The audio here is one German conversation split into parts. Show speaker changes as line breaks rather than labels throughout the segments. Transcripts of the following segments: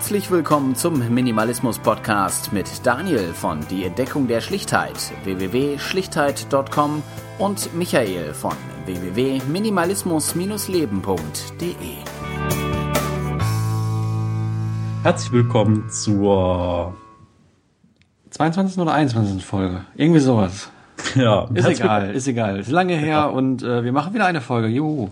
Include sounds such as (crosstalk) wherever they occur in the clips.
Herzlich willkommen zum Minimalismus Podcast mit Daniel von Die Entdeckung der Schlichtheit www.schlichtheit.com und Michael von www.minimalismus-leben.de.
Herzlich willkommen zur 22. oder 21. Folge. Irgendwie sowas.
Ja, ist egal, ist egal. Ist lange her ja. und äh, wir machen wieder eine Folge. Juhu.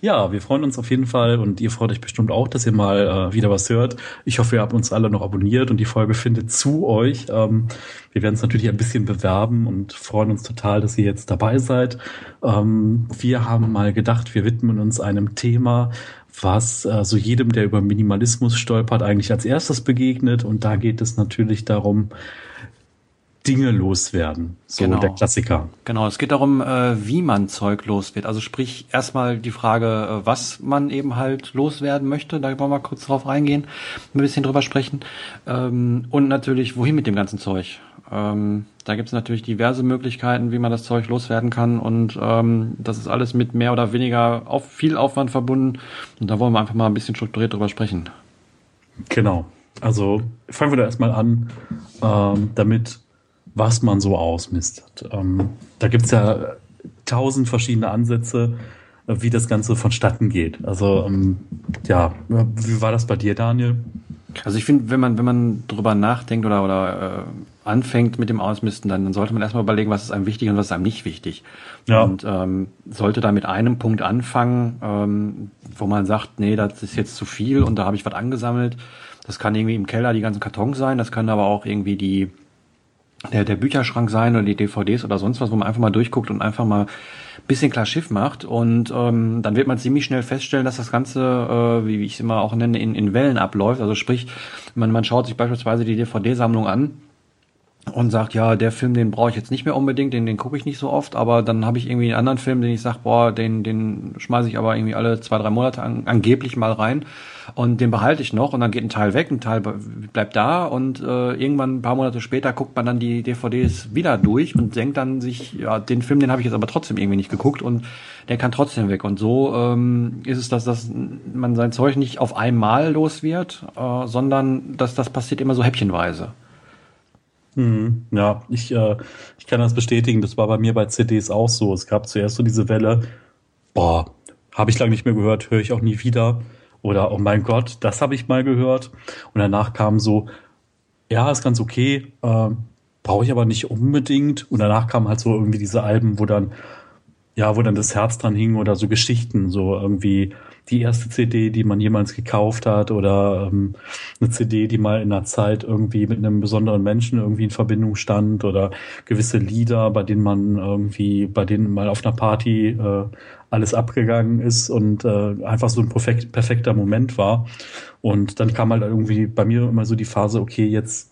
Ja, wir freuen uns auf jeden Fall und ihr freut euch bestimmt auch, dass ihr mal äh, wieder was hört. Ich hoffe, ihr habt uns alle noch abonniert und die Folge findet zu euch. Ähm, wir werden es natürlich ein bisschen bewerben und freuen uns total, dass ihr jetzt dabei seid. Ähm, wir haben mal gedacht, wir widmen uns einem Thema, was äh, so jedem, der über Minimalismus stolpert, eigentlich als erstes begegnet. Und da geht es natürlich darum, Dinge loswerden. So genau. der Klassiker.
Genau, es geht darum, äh, wie man Zeug los wird. Also sprich erstmal die Frage, äh, was man eben halt loswerden möchte. Da wollen wir kurz drauf reingehen, ein bisschen drüber sprechen. Ähm, und natürlich, wohin mit dem ganzen Zeug. Ähm, da gibt es natürlich diverse Möglichkeiten, wie man das Zeug loswerden kann. Und ähm, das ist alles mit mehr oder weniger auf viel Aufwand verbunden. Und da wollen wir einfach mal ein bisschen strukturiert drüber sprechen.
Genau. Also fangen wir da erstmal an, ähm, damit was man so ausmistet. Ähm, da gibt es ja tausend verschiedene Ansätze, äh, wie das Ganze vonstatten geht. Also ähm, ja, wie war das bei dir, Daniel?
Also ich finde, wenn man wenn man drüber nachdenkt oder oder äh, anfängt mit dem Ausmisten, dann, dann sollte man erstmal überlegen, was ist einem wichtig und was ist einem nicht wichtig. Ja. Und ähm, sollte da mit einem Punkt anfangen, ähm, wo man sagt, nee, das ist jetzt zu viel und da habe ich was angesammelt. Das kann irgendwie im Keller die ganzen Kartons sein, das kann aber auch irgendwie die der, der Bücherschrank sein oder die DVDs oder sonst was, wo man einfach mal durchguckt und einfach mal bisschen klar Schiff macht. Und ähm, dann wird man ziemlich schnell feststellen, dass das Ganze, äh, wie ich es immer auch nenne, in, in Wellen abläuft. Also sprich, man, man schaut sich beispielsweise die DVD-Sammlung an und sagt, ja, der Film, den brauche ich jetzt nicht mehr unbedingt, den, den gucke ich nicht so oft, aber dann habe ich irgendwie einen anderen Film, den ich sage, boah, den, den schmeiße ich aber irgendwie alle zwei, drei Monate an, angeblich mal rein und den behalte ich noch und dann geht ein Teil weg, ein Teil bleibt da und äh, irgendwann ein paar Monate später guckt man dann die DVDs wieder durch und denkt dann sich, ja, den Film, den habe ich jetzt aber trotzdem irgendwie nicht geguckt und der kann trotzdem weg. Und so ähm, ist es, dass, dass man sein Zeug nicht auf einmal los wird, äh, sondern dass das passiert immer so häppchenweise.
Mhm. Ja, ich, äh, ich kann das bestätigen. Das war bei mir bei CDs auch so. Es gab zuerst so diese Welle, boah, habe ich lange nicht mehr gehört, höre ich auch nie wieder. Oder, oh mein Gott, das habe ich mal gehört. Und danach kam so, ja, ist ganz okay, äh, brauche ich aber nicht unbedingt. Und danach kam halt so irgendwie diese Alben, wo dann, ja, wo dann das Herz dran hing oder so Geschichten, so irgendwie die erste CD, die man jemals gekauft hat oder ähm, eine CD, die mal in einer Zeit irgendwie mit einem besonderen Menschen irgendwie in Verbindung stand oder gewisse Lieder, bei denen man irgendwie, bei denen mal auf einer Party äh, alles abgegangen ist und äh, einfach so ein perfekt, perfekter Moment war. Und dann kam halt irgendwie bei mir immer so die Phase, okay, jetzt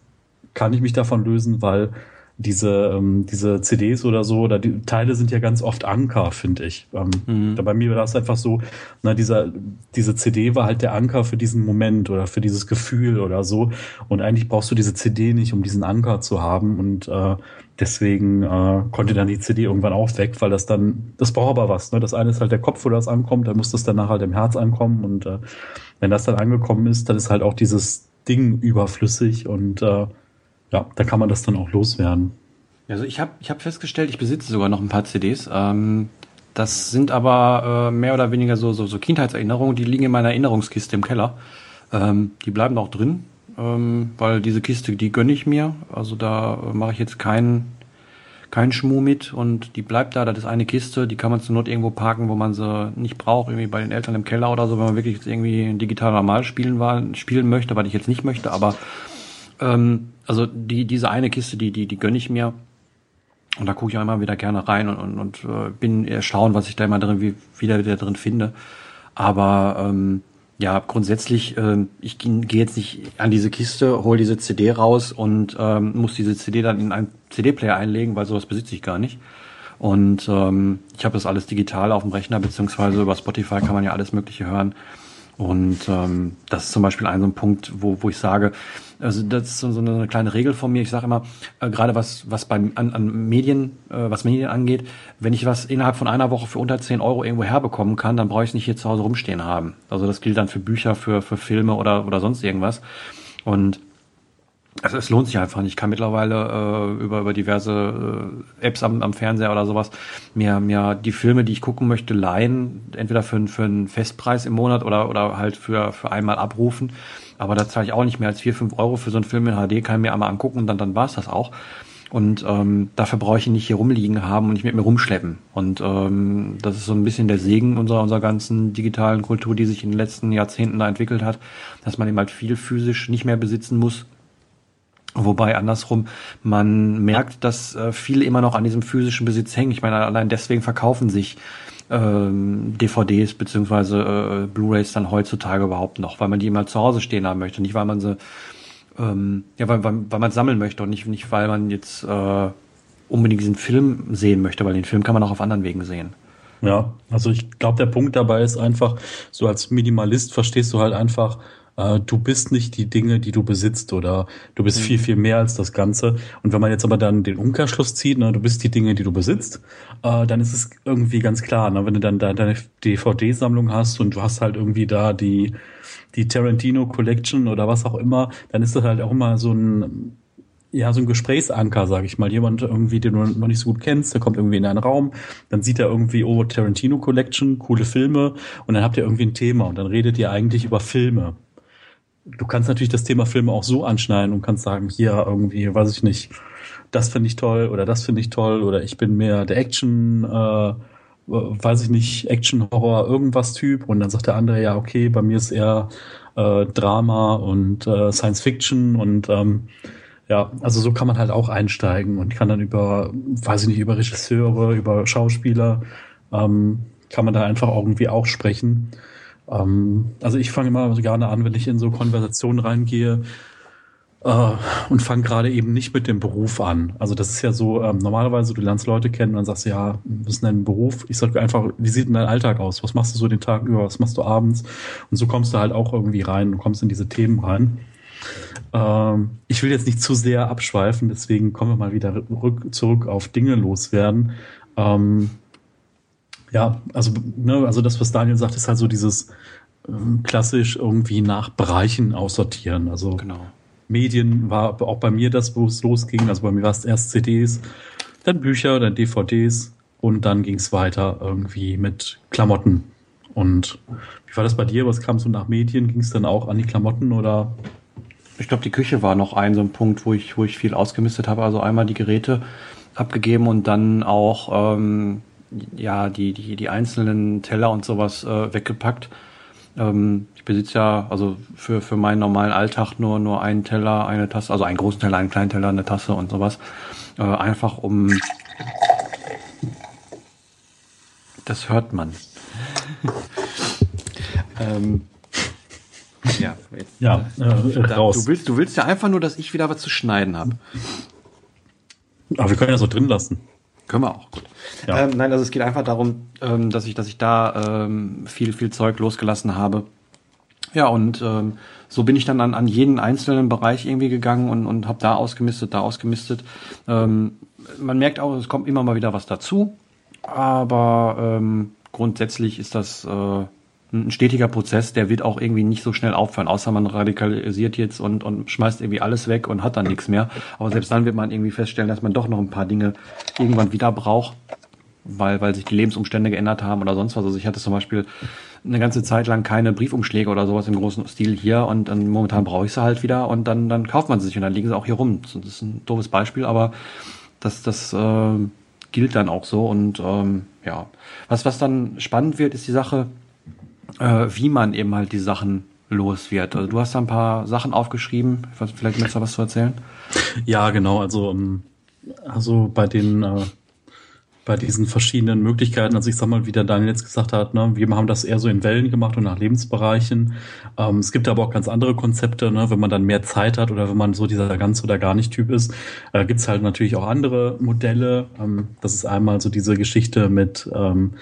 kann ich mich davon lösen, weil diese, ähm, diese CDs oder so, oder die Teile sind ja ganz oft Anker, finde ich. Ähm, mhm. Bei mir war das einfach so, na, dieser, diese CD war halt der Anker für diesen Moment oder für dieses Gefühl oder so. Und eigentlich brauchst du diese CD nicht, um diesen Anker zu haben. Und äh, deswegen äh, konnte dann die CD irgendwann auch weg, weil das dann, das braucht aber was. Ne? Das eine ist halt der Kopf, wo das ankommt, dann muss das danach halt im Herz ankommen. Und äh, wenn das dann angekommen ist, dann ist halt auch dieses Ding überflüssig und äh, ja, da kann man das dann auch loswerden.
Also ich habe ich hab festgestellt, ich besitze sogar noch ein paar CDs. Ähm, das sind aber äh, mehr oder weniger so, so, so Kindheitserinnerungen, die liegen in meiner Erinnerungskiste im Keller. Ähm, die bleiben auch drin, ähm, weil diese Kiste, die gönne ich mir. Also da äh, mache ich jetzt keinen kein Schmuh mit und die bleibt da. Das ist eine Kiste, die kann man zur Not irgendwo parken, wo man sie nicht braucht, irgendwie bei den Eltern im Keller oder so, wenn man wirklich irgendwie digital normal spielen, war, spielen möchte, was ich jetzt nicht möchte, aber ähm, also die, diese eine Kiste, die, die, die gönne ich mir. Und da gucke ich auch immer wieder gerne rein und, und, und äh, bin erstaunt, was ich da immer drin, wie, wieder, wieder drin finde. Aber ähm, ja, grundsätzlich, äh, ich gehe jetzt nicht an diese Kiste, hole diese CD raus und ähm, muss diese CD dann in einen CD-Player einlegen, weil sowas besitze ich gar nicht. Und ähm, ich habe das alles digital auf dem Rechner, beziehungsweise über Spotify kann man ja alles Mögliche hören. Und ähm, das ist zum Beispiel ein so ein Punkt, wo, wo ich sage, also das ist so, eine kleine Regel von mir. Ich sage immer, äh, gerade was, was beim an, an Medien, äh, was Medien angeht, wenn ich was innerhalb von einer Woche für unter 10 Euro irgendwo herbekommen kann, dann brauche ich es nicht hier zu Hause rumstehen haben. Also das gilt dann für Bücher, für, für Filme oder, oder sonst irgendwas. Und also es lohnt sich einfach nicht. Ich kann mittlerweile äh, über, über diverse äh, Apps am, am Fernseher oder sowas mir, mir die Filme, die ich gucken möchte, leihen, entweder für, für einen Festpreis im Monat oder, oder halt für, für einmal abrufen. Aber da zahle ich auch nicht mehr als vier fünf Euro für so einen Film in HD, kann ich mir einmal angucken und dann, dann war's das auch. Und ähm, dafür brauche ich ihn nicht hier rumliegen haben und nicht mit mir rumschleppen. Und ähm, das ist so ein bisschen der Segen unserer, unserer ganzen digitalen Kultur, die sich in den letzten Jahrzehnten da entwickelt hat, dass man eben halt viel physisch nicht mehr besitzen muss, Wobei andersrum, man merkt, dass äh, viele immer noch an diesem physischen Besitz hängen. Ich meine, allein deswegen verkaufen sich ähm, DVDs beziehungsweise äh, Blu-rays dann heutzutage überhaupt noch, weil man die immer zu Hause stehen haben möchte, nicht weil man sie, ähm, ja, weil, weil, weil man sammeln möchte und nicht, nicht weil man jetzt äh, unbedingt diesen Film sehen möchte, weil den Film kann man auch auf anderen Wegen sehen.
Ja, also ich glaube, der Punkt dabei ist einfach, so als Minimalist verstehst du halt einfach, äh, du bist nicht die Dinge, die du besitzt oder du bist mhm. viel, viel mehr als das Ganze. Und wenn man jetzt aber dann den Umkehrschluss zieht, ne, du bist die Dinge, die du besitzt, äh, dann ist es irgendwie ganz klar, ne, wenn du dann da deine DVD-Sammlung hast und du hast halt irgendwie da die, die Tarantino Collection oder was auch immer, dann ist das halt auch immer so ein ja, so ein Gesprächsanker, sag ich mal. Jemand irgendwie, den du noch nicht so gut kennst, der kommt irgendwie in einen Raum, dann sieht er irgendwie, oh, Tarantino Collection, coole Filme, und dann habt ihr irgendwie ein Thema und dann redet ihr eigentlich über Filme du kannst natürlich das Thema Filme auch so anschneiden und kannst sagen, hier irgendwie, weiß ich nicht, das finde ich toll oder das finde ich toll oder ich bin mehr der Action, äh, weiß ich nicht, Action, Horror, irgendwas Typ und dann sagt der andere, ja, okay, bei mir ist eher äh, Drama und äh, Science Fiction und ähm, ja, also so kann man halt auch einsteigen und kann dann über, weiß ich nicht, über Regisseure, über Schauspieler, ähm, kann man da einfach irgendwie auch sprechen. Ähm, also ich fange immer gerne an, wenn ich in so Konversationen reingehe äh, und fange gerade eben nicht mit dem Beruf an. Also das ist ja so, ähm, normalerweise du lernst Leute kennen und dann sagst du, ja, was ist denn dein Beruf? Ich sage einfach, wie sieht denn dein Alltag aus? Was machst du so den Tag über? Was machst du abends? Und so kommst du halt auch irgendwie rein und kommst in diese Themen rein. Ähm, ich will jetzt nicht zu sehr abschweifen, deswegen kommen wir mal wieder rück, zurück auf Dinge loswerden. Ähm, ja, also, ne, also das, was Daniel sagt, ist halt so dieses ähm, klassisch irgendwie nach Bereichen aussortieren. Also genau. Medien war auch bei mir das, wo es losging. Also bei mir war es erst CDs, dann Bücher, dann DVDs und dann ging es weiter irgendwie mit Klamotten. Und wie war das bei dir? Was kam so nach Medien? Ging es dann auch an die Klamotten oder?
Ich glaube, die Küche war noch ein so ein Punkt, wo ich, wo ich viel ausgemistet habe. Also einmal die Geräte abgegeben und dann auch ähm, ja, die, die, die einzelnen Teller und sowas äh, weggepackt. Ähm, ich besitze ja also für, für meinen normalen Alltag nur, nur einen Teller, eine Tasse, also einen großen Teller, einen kleinen Teller, eine Tasse und sowas. Äh, einfach um. Das hört man. (laughs) ähm, ja, jetzt, ja äh, raus. Du willst, du willst ja einfach nur, dass ich wieder was zu schneiden habe.
Aber wir können ja so drin lassen.
Können wir auch, gut. Ja. Ähm, nein, also es geht einfach darum, ähm, dass ich, dass ich da ähm, viel, viel Zeug losgelassen habe. Ja, und ähm, so bin ich dann an, an jeden einzelnen Bereich irgendwie gegangen und, und habe da ausgemistet, da ausgemistet. Ähm, man merkt auch, es kommt immer mal wieder was dazu, aber ähm, grundsätzlich ist das äh, ein stetiger Prozess, der wird auch irgendwie nicht so schnell aufhören, außer man radikalisiert jetzt und, und schmeißt irgendwie alles weg und hat dann nichts mehr. Aber selbst dann wird man irgendwie feststellen, dass man doch noch ein paar Dinge irgendwann wieder braucht, weil, weil sich die Lebensumstände geändert haben oder sonst was. Also ich hatte zum Beispiel eine ganze Zeit lang keine Briefumschläge oder sowas im großen Stil hier und dann momentan brauche ich sie halt wieder und dann, dann kauft man sie sich und dann liegen sie auch hier rum. Das ist ein doofes Beispiel, aber das, das äh, gilt dann auch so und ähm, ja. Was, was dann spannend wird, ist die Sache, äh, wie man eben halt die Sachen los wird. Also du hast da ein paar Sachen aufgeschrieben. Vielleicht möchtest du was zu erzählen?
Ja, genau. Also, ähm, also bei den äh, bei diesen verschiedenen Möglichkeiten, also ich sag mal, wie der Daniel jetzt gesagt hat, ne, wir haben das eher so in Wellen gemacht und nach Lebensbereichen. Ähm, es gibt aber auch ganz andere Konzepte, ne, wenn man dann mehr Zeit hat oder wenn man so dieser ganz oder gar nicht Typ ist, äh, gibt's halt natürlich auch andere Modelle. Ähm, das ist einmal so diese Geschichte mit ähm,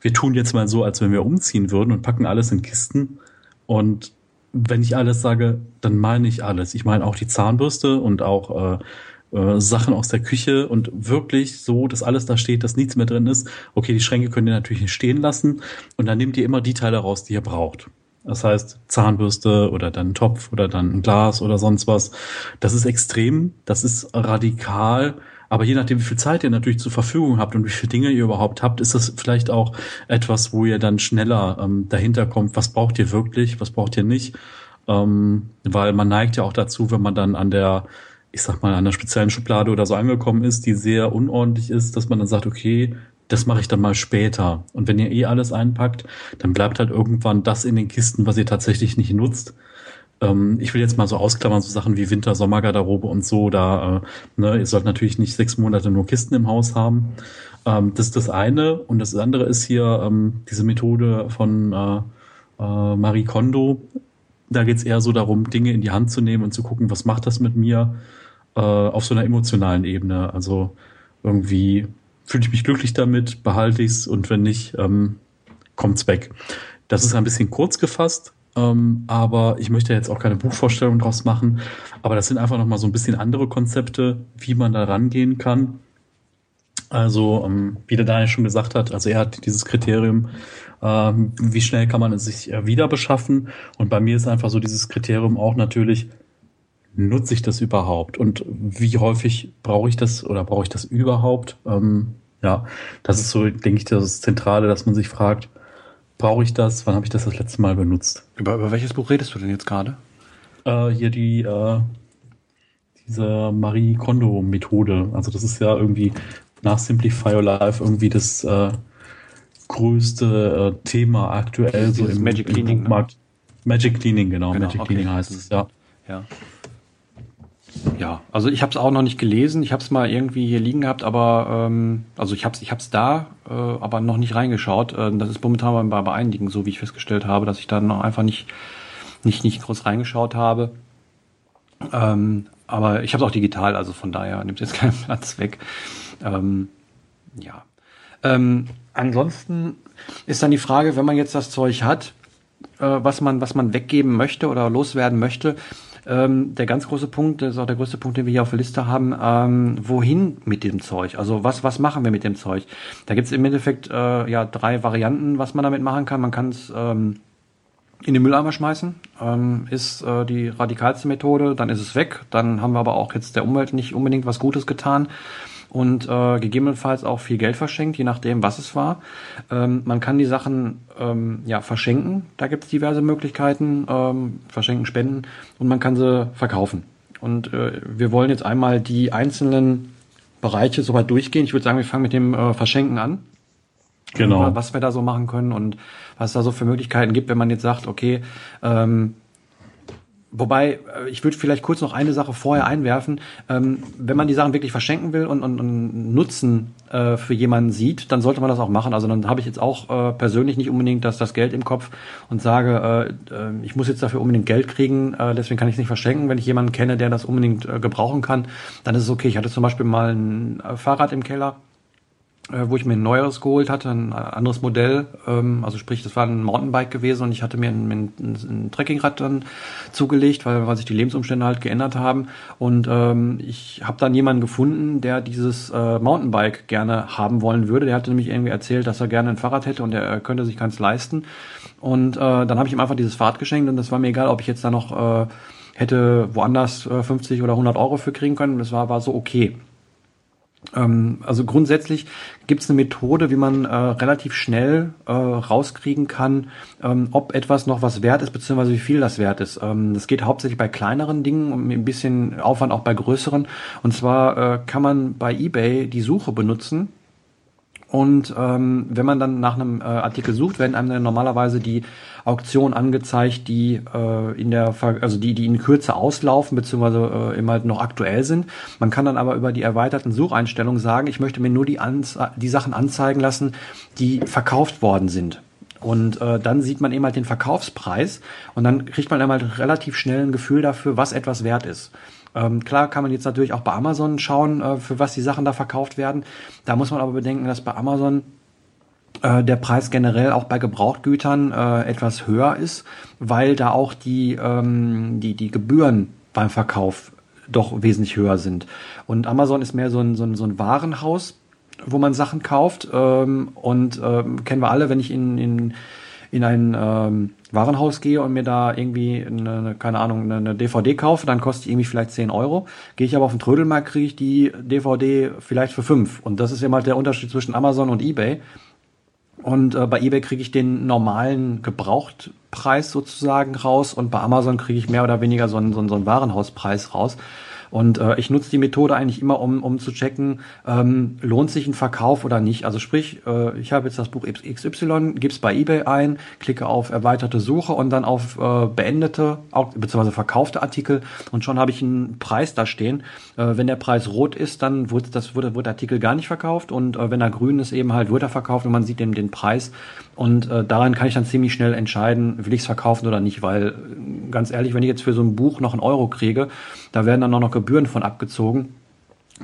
wir tun jetzt mal so, als wenn wir umziehen würden und packen alles in Kisten Und wenn ich alles sage, dann meine ich alles. Ich meine auch die Zahnbürste und auch äh, äh, Sachen aus der Küche und wirklich so, dass alles da steht, dass nichts mehr drin ist. Okay, die Schränke könnt ihr natürlich nicht stehen lassen und dann nehmt ihr immer die Teile raus, die ihr braucht. Das heißt Zahnbürste oder dann Topf oder dann ein Glas oder sonst was. Das ist extrem, das ist radikal. Aber je nachdem, wie viel Zeit ihr natürlich zur Verfügung habt und wie viele Dinge ihr überhaupt habt, ist das vielleicht auch etwas, wo ihr dann schneller ähm, dahinter kommt, was braucht ihr wirklich, was braucht ihr nicht. Ähm, weil man neigt ja auch dazu, wenn man dann an der, ich sag mal, an der speziellen Schublade oder so angekommen ist, die sehr unordentlich ist, dass man dann sagt, okay, das mache ich dann mal später. Und wenn ihr eh alles einpackt, dann bleibt halt irgendwann das in den Kisten, was ihr tatsächlich nicht nutzt. Ähm, ich will jetzt mal so ausklammern, so Sachen wie Winter, Sommergarderobe und so. Da, äh, ne, ihr sollt natürlich nicht sechs Monate nur Kisten im Haus haben. Ähm, das ist das eine. Und das andere ist hier ähm, diese Methode von äh, äh, Marie Kondo. Da geht's eher so darum, Dinge in die Hand zu nehmen und zu gucken, was macht das mit mir äh, auf so einer emotionalen Ebene. Also irgendwie fühle ich mich glücklich damit, behalte ich es und wenn nicht, ähm, kommt's weg. Das ist ein bisschen kurz gefasst, ähm, aber ich möchte jetzt auch keine Buchvorstellung draus machen. Aber das sind einfach nochmal so ein bisschen andere Konzepte, wie man da rangehen kann. Also, ähm, wie der Daniel schon gesagt hat, also er hat dieses Kriterium, ähm, wie schnell kann man es sich äh, wieder beschaffen. Und bei mir ist einfach so dieses Kriterium auch natürlich, nutze ich das überhaupt und wie häufig brauche ich das oder brauche ich das überhaupt? Ähm, ja, das ist so, denke ich, das Zentrale, dass man sich fragt, brauche ich das? Wann habe ich das das letzte Mal benutzt?
Über, über welches Buch redest du denn jetzt gerade?
Äh, hier die äh, diese Marie Kondo Methode. Also das ist ja irgendwie nach Simplify Your Life irgendwie das äh, größte äh, Thema aktuell so im
Magic Cleaning.
Im ne? Magic Cleaning, genau. genau Magic okay. Cleaning heißt es, ja.
Ja. Ja, also ich habe es auch noch nicht gelesen. Ich habe es mal irgendwie hier liegen gehabt, aber ähm, also ich habe es ich hab's da, äh, aber noch nicht reingeschaut. Äh, das ist momentan bei, bei einigen so, wie ich festgestellt habe, dass ich da noch einfach nicht nicht nicht groß reingeschaut habe. Ähm, aber ich habe es auch digital, also von daher nimmt jetzt (laughs) keinen Platz weg. Ähm, ja. Ähm, ansonsten ist dann die Frage, wenn man jetzt das Zeug hat, äh, was man was man weggeben möchte oder loswerden möchte ähm, der ganz große Punkt, das ist auch der größte Punkt, den wir hier auf der Liste haben, ähm, wohin mit dem Zeug? Also was, was machen wir mit dem Zeug? Da gibt es im Endeffekt äh, ja drei Varianten, was man damit machen kann. Man kann es ähm, in den Mülleimer schmeißen, ähm, ist äh, die radikalste Methode, dann ist es weg, dann haben wir aber auch jetzt der Umwelt nicht unbedingt was Gutes getan und äh, gegebenenfalls auch viel Geld verschenkt, je nachdem, was es war. Ähm, man kann die Sachen ähm, ja verschenken, da gibt es diverse Möglichkeiten, ähm, verschenken, spenden und man kann sie verkaufen. Und äh, wir wollen jetzt einmal die einzelnen Bereiche soweit durchgehen. Ich würde sagen, wir fangen mit dem äh, Verschenken an. Genau. Was wir da so machen können und was es da so für Möglichkeiten gibt, wenn man jetzt sagt, okay, ähm, Wobei, äh, ich würde vielleicht kurz noch eine Sache vorher einwerfen. Ähm, wenn man die Sachen wirklich verschenken will und, und, und Nutzen äh, für jemanden sieht, dann sollte man das auch machen. Also dann habe ich jetzt auch äh, persönlich nicht unbedingt das, das Geld im Kopf und sage, äh, äh ich muss jetzt dafür unbedingt Geld kriegen, äh, deswegen kann ich es nicht verschenken. Wenn ich jemanden kenne, der das unbedingt gebrauchen kann, dann ist es okay. Ich hatte zum Beispiel mal ein Fahrrad im Keller wo ich mir ein neueres geholt hatte, ein anderes Modell. Ähm, also sprich, das war ein Mountainbike gewesen und ich hatte mir ein, ein, ein Trekkingrad dann zugelegt, weil, weil sich die Lebensumstände halt geändert haben. Und ähm, ich habe dann jemanden gefunden, der dieses äh, Mountainbike gerne haben wollen würde. Der hatte nämlich irgendwie erzählt, dass er gerne ein Fahrrad hätte und er könnte sich keins leisten. Und äh, dann habe ich ihm einfach dieses Fahrrad geschenkt und das war mir egal, ob ich jetzt da noch äh, hätte woanders äh, 50 oder 100 Euro für kriegen können. Das war, war so okay. Ähm, also grundsätzlich gibt es eine Methode, wie man äh, relativ schnell äh, rauskriegen kann, ähm, ob etwas noch was wert ist, beziehungsweise wie viel das wert ist. Ähm, das geht hauptsächlich bei kleineren Dingen und ein bisschen Aufwand auch bei größeren. Und zwar äh, kann man bei eBay die Suche benutzen und ähm, wenn man dann nach einem äh, Artikel sucht, werden einem dann normalerweise die Auktionen angezeigt, die äh, in der, also die, die in Kürze auslaufen, beziehungsweise äh, immer halt noch aktuell sind. Man kann dann aber über die erweiterten Sucheinstellungen sagen, ich möchte mir nur die, Anze die Sachen anzeigen lassen, die verkauft worden sind. Und äh, dann sieht man eben halt den Verkaufspreis und dann kriegt man eben halt relativ schnell ein Gefühl dafür, was etwas wert ist. Ähm, klar kann man jetzt natürlich auch bei Amazon schauen, äh, für was die Sachen da verkauft werden. Da muss man aber bedenken, dass bei Amazon äh, der Preis generell auch bei Gebrauchtgütern äh, etwas höher ist, weil da auch die, ähm, die, die Gebühren beim Verkauf doch wesentlich höher sind. Und Amazon ist mehr so ein, so ein, so ein Warenhaus, wo man Sachen kauft. Ähm, und ähm, kennen wir alle, wenn ich in, in, in ein ähm, Warenhaus gehe und mir da irgendwie, eine, keine Ahnung, eine, DVD kaufe, dann kostet die irgendwie vielleicht 10 Euro. Gehe ich aber auf den Trödelmarkt, kriege ich die DVD vielleicht für 5. Und das ist ja mal der Unterschied zwischen Amazon und eBay. Und äh, bei eBay kriege ich den normalen Gebrauchtpreis sozusagen raus und bei Amazon kriege ich mehr oder weniger so einen, so einen, so einen Warenhauspreis raus. Und äh, ich nutze die Methode eigentlich immer, um, um zu checken, ähm, lohnt sich ein Verkauf oder nicht. Also sprich, äh, ich habe jetzt das Buch XY, gebe es bei eBay ein, klicke auf erweiterte Suche und dann auf äh, beendete, beziehungsweise verkaufte Artikel und schon habe ich einen Preis da stehen. Äh, wenn der Preis rot ist, dann wird, das, wird, wird der Artikel gar nicht verkauft und äh, wenn er grün ist, eben halt wird er verkauft und man sieht eben den Preis. Und äh, daran kann ich dann ziemlich schnell entscheiden, will ich es verkaufen oder nicht, weil ganz ehrlich, wenn ich jetzt für so ein Buch noch einen Euro kriege, da werden dann auch noch Gebühren von abgezogen.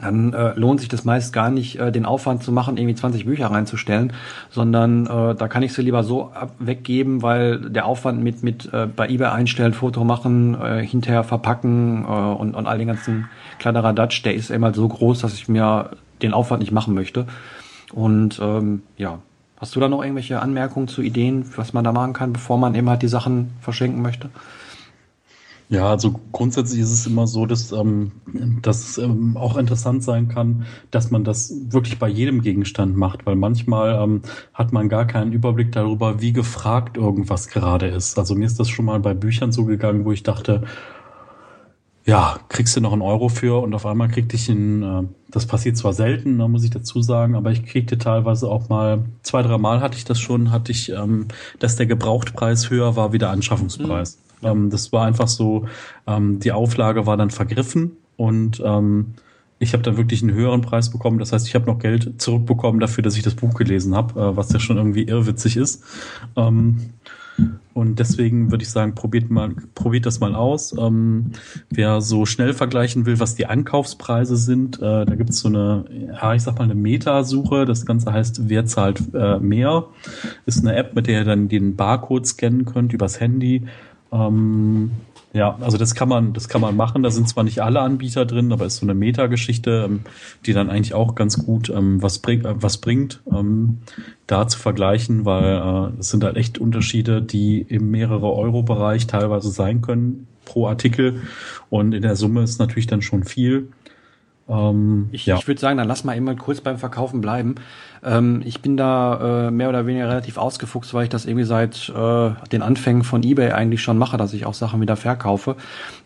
Dann äh, lohnt sich das meist gar nicht, äh, den Aufwand zu machen, irgendwie 20 Bücher reinzustellen, sondern äh, da kann ich sie lieber so ab weggeben, weil der Aufwand mit mit äh, bei eBay einstellen, Foto machen, äh, hinterher verpacken äh, und, und all den ganzen Kladderadatsch, der ist immer so groß, dass ich mir den Aufwand nicht machen möchte. Und ähm, ja, hast du da noch irgendwelche Anmerkungen zu Ideen, was man da machen kann, bevor man eben halt die Sachen verschenken möchte?
Ja, also grundsätzlich ist es immer so, dass ähm, das ähm, auch interessant sein kann, dass man das wirklich bei jedem Gegenstand macht, weil manchmal ähm, hat man gar keinen Überblick darüber, wie gefragt irgendwas gerade ist. Also mir ist das schon mal bei Büchern so gegangen, wo ich dachte, ja, kriegst du noch einen Euro für und auf einmal kriegte ich einen, äh, das passiert zwar selten, ne, muss ich dazu sagen, aber ich kriegte teilweise auch mal, zwei, drei Mal hatte ich das schon, hatte ich, ähm, dass der Gebrauchtpreis höher war wie der Anschaffungspreis. Mhm. Ähm, das war einfach so, ähm, die Auflage war dann vergriffen und ähm, ich habe dann wirklich einen höheren Preis bekommen. Das heißt, ich habe noch Geld zurückbekommen dafür, dass ich das Buch gelesen habe, äh, was ja schon irgendwie irrwitzig ist. Ähm, und deswegen würde ich sagen, probiert mal, probiert das mal aus. Ähm, wer so schnell vergleichen will, was die Ankaufspreise sind, äh, da gibt es so eine, ja, ich sag mal, eine Metasuche. Das Ganze heißt, wer zahlt äh, mehr? Ist eine App, mit der ihr dann den Barcode scannen könnt übers Handy ähm, ja, also das kann man, das kann man machen. Da sind zwar nicht alle Anbieter drin, aber ist so eine Metageschichte, ähm, die dann eigentlich auch ganz gut ähm, was, bring, äh, was bringt, ähm, da zu vergleichen, weil äh, es sind halt echt Unterschiede, die im mehrere Euro-Bereich teilweise sein können pro Artikel. Und in der Summe ist natürlich dann schon viel.
Ähm, ich ja. ich würde sagen, dann lass mal immer kurz beim Verkaufen bleiben. Ähm, ich bin da äh, mehr oder weniger relativ ausgefuchst, weil ich das irgendwie seit äh, den Anfängen von eBay eigentlich schon mache, dass ich auch Sachen wieder verkaufe.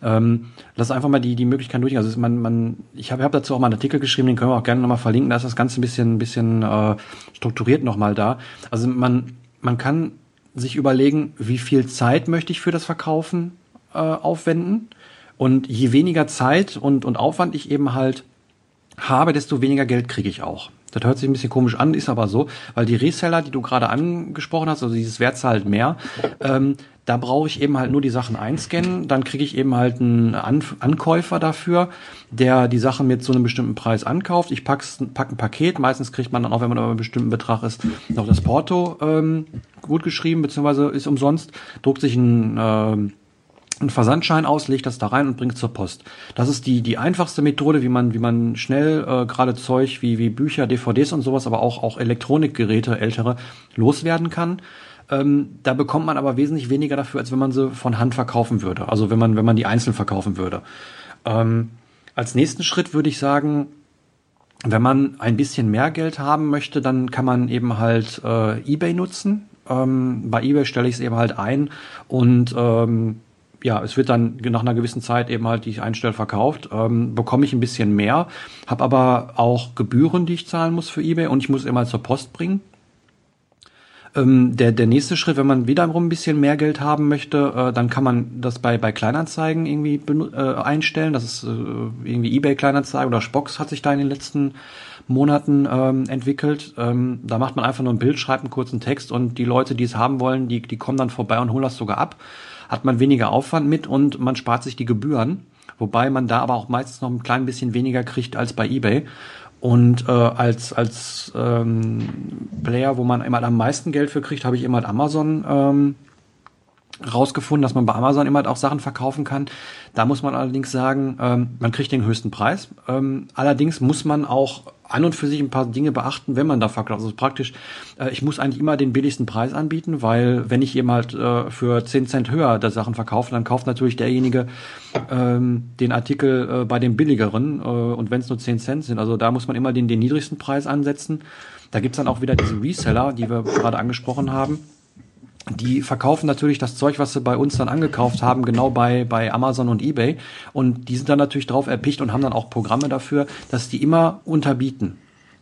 Ähm, lass einfach mal die, die Möglichkeit durch. Also man, man, ich habe hab dazu auch mal einen Artikel geschrieben, den können wir auch gerne nochmal verlinken. Da ist das Ganze ein bisschen, ein bisschen äh, strukturiert nochmal da. Also man, man kann sich überlegen, wie viel Zeit möchte ich für das Verkaufen äh, aufwenden. Und je weniger Zeit und, und Aufwand ich eben halt habe, desto weniger Geld kriege ich auch. Das hört sich ein bisschen komisch an, ist aber so, weil die Reseller, die du gerade angesprochen hast, also dieses Wert zahlt mehr, ähm, da brauche ich eben halt nur die Sachen einscannen, dann kriege ich eben halt einen An Ankäufer dafür, der die Sachen mit so einem bestimmten Preis ankauft. Ich pack's, pack ein Paket, meistens kriegt man dann auch, wenn man über einen bestimmten Betrag ist, noch das Porto ähm, gut geschrieben, beziehungsweise ist umsonst, druckt sich ein ähm, einen Versandschein aus, legt das da rein und bringt zur Post. Das ist die die einfachste Methode, wie man wie man schnell äh, gerade Zeug wie wie Bücher, DVDs und sowas, aber auch auch Elektronikgeräte ältere loswerden kann. Ähm, da bekommt man aber wesentlich weniger dafür, als wenn man sie von Hand verkaufen würde. Also wenn man wenn man die einzeln verkaufen würde. Ähm, als nächsten Schritt würde ich sagen, wenn man ein bisschen mehr Geld haben möchte, dann kann man eben halt äh, eBay nutzen. Ähm, bei eBay stelle ich es eben halt ein und ähm, ja, es wird dann nach einer gewissen Zeit eben halt, die ich einstelle, verkauft, ähm, bekomme ich ein bisschen mehr, habe aber auch Gebühren, die ich zahlen muss für eBay und ich muss immer zur Post bringen. Ähm, der, der nächste Schritt, wenn man wiederum ein bisschen mehr Geld haben möchte, äh, dann kann man das bei, bei Kleinanzeigen irgendwie äh, einstellen. Das ist äh, irgendwie eBay Kleinanzeigen oder Spox hat sich da in den letzten Monaten ähm, entwickelt. Ähm, da macht man einfach nur ein Bild, schreibt einen kurzen Text und die Leute, die es haben wollen, die, die kommen dann vorbei und holen das sogar ab hat man weniger Aufwand mit und man spart sich die Gebühren, wobei man da aber auch meistens noch ein klein bisschen weniger kriegt als bei eBay. Und äh, als, als ähm, Player, wo man immer am meisten Geld für kriegt, habe ich immer Amazon ähm, rausgefunden, dass man bei Amazon immer auch Sachen verkaufen kann. Da muss man allerdings sagen, ähm, man kriegt den höchsten Preis. Ähm, allerdings muss man auch an und für sich ein paar Dinge beachten, wenn man da verkauft. Also praktisch, äh, ich muss eigentlich immer den billigsten Preis anbieten, weil wenn ich jemand äh, für 10 Cent höher der Sachen verkaufe, dann kauft natürlich derjenige ähm, den Artikel äh, bei dem billigeren äh, und wenn es nur 10 Cent sind. Also da muss man immer den, den niedrigsten Preis ansetzen. Da gibt's dann auch wieder diese Reseller, die wir gerade angesprochen haben die verkaufen natürlich das Zeug, was sie bei uns dann angekauft haben, genau bei, bei Amazon und eBay. Und die sind dann natürlich drauf erpicht und haben dann auch Programme dafür, dass die immer unterbieten.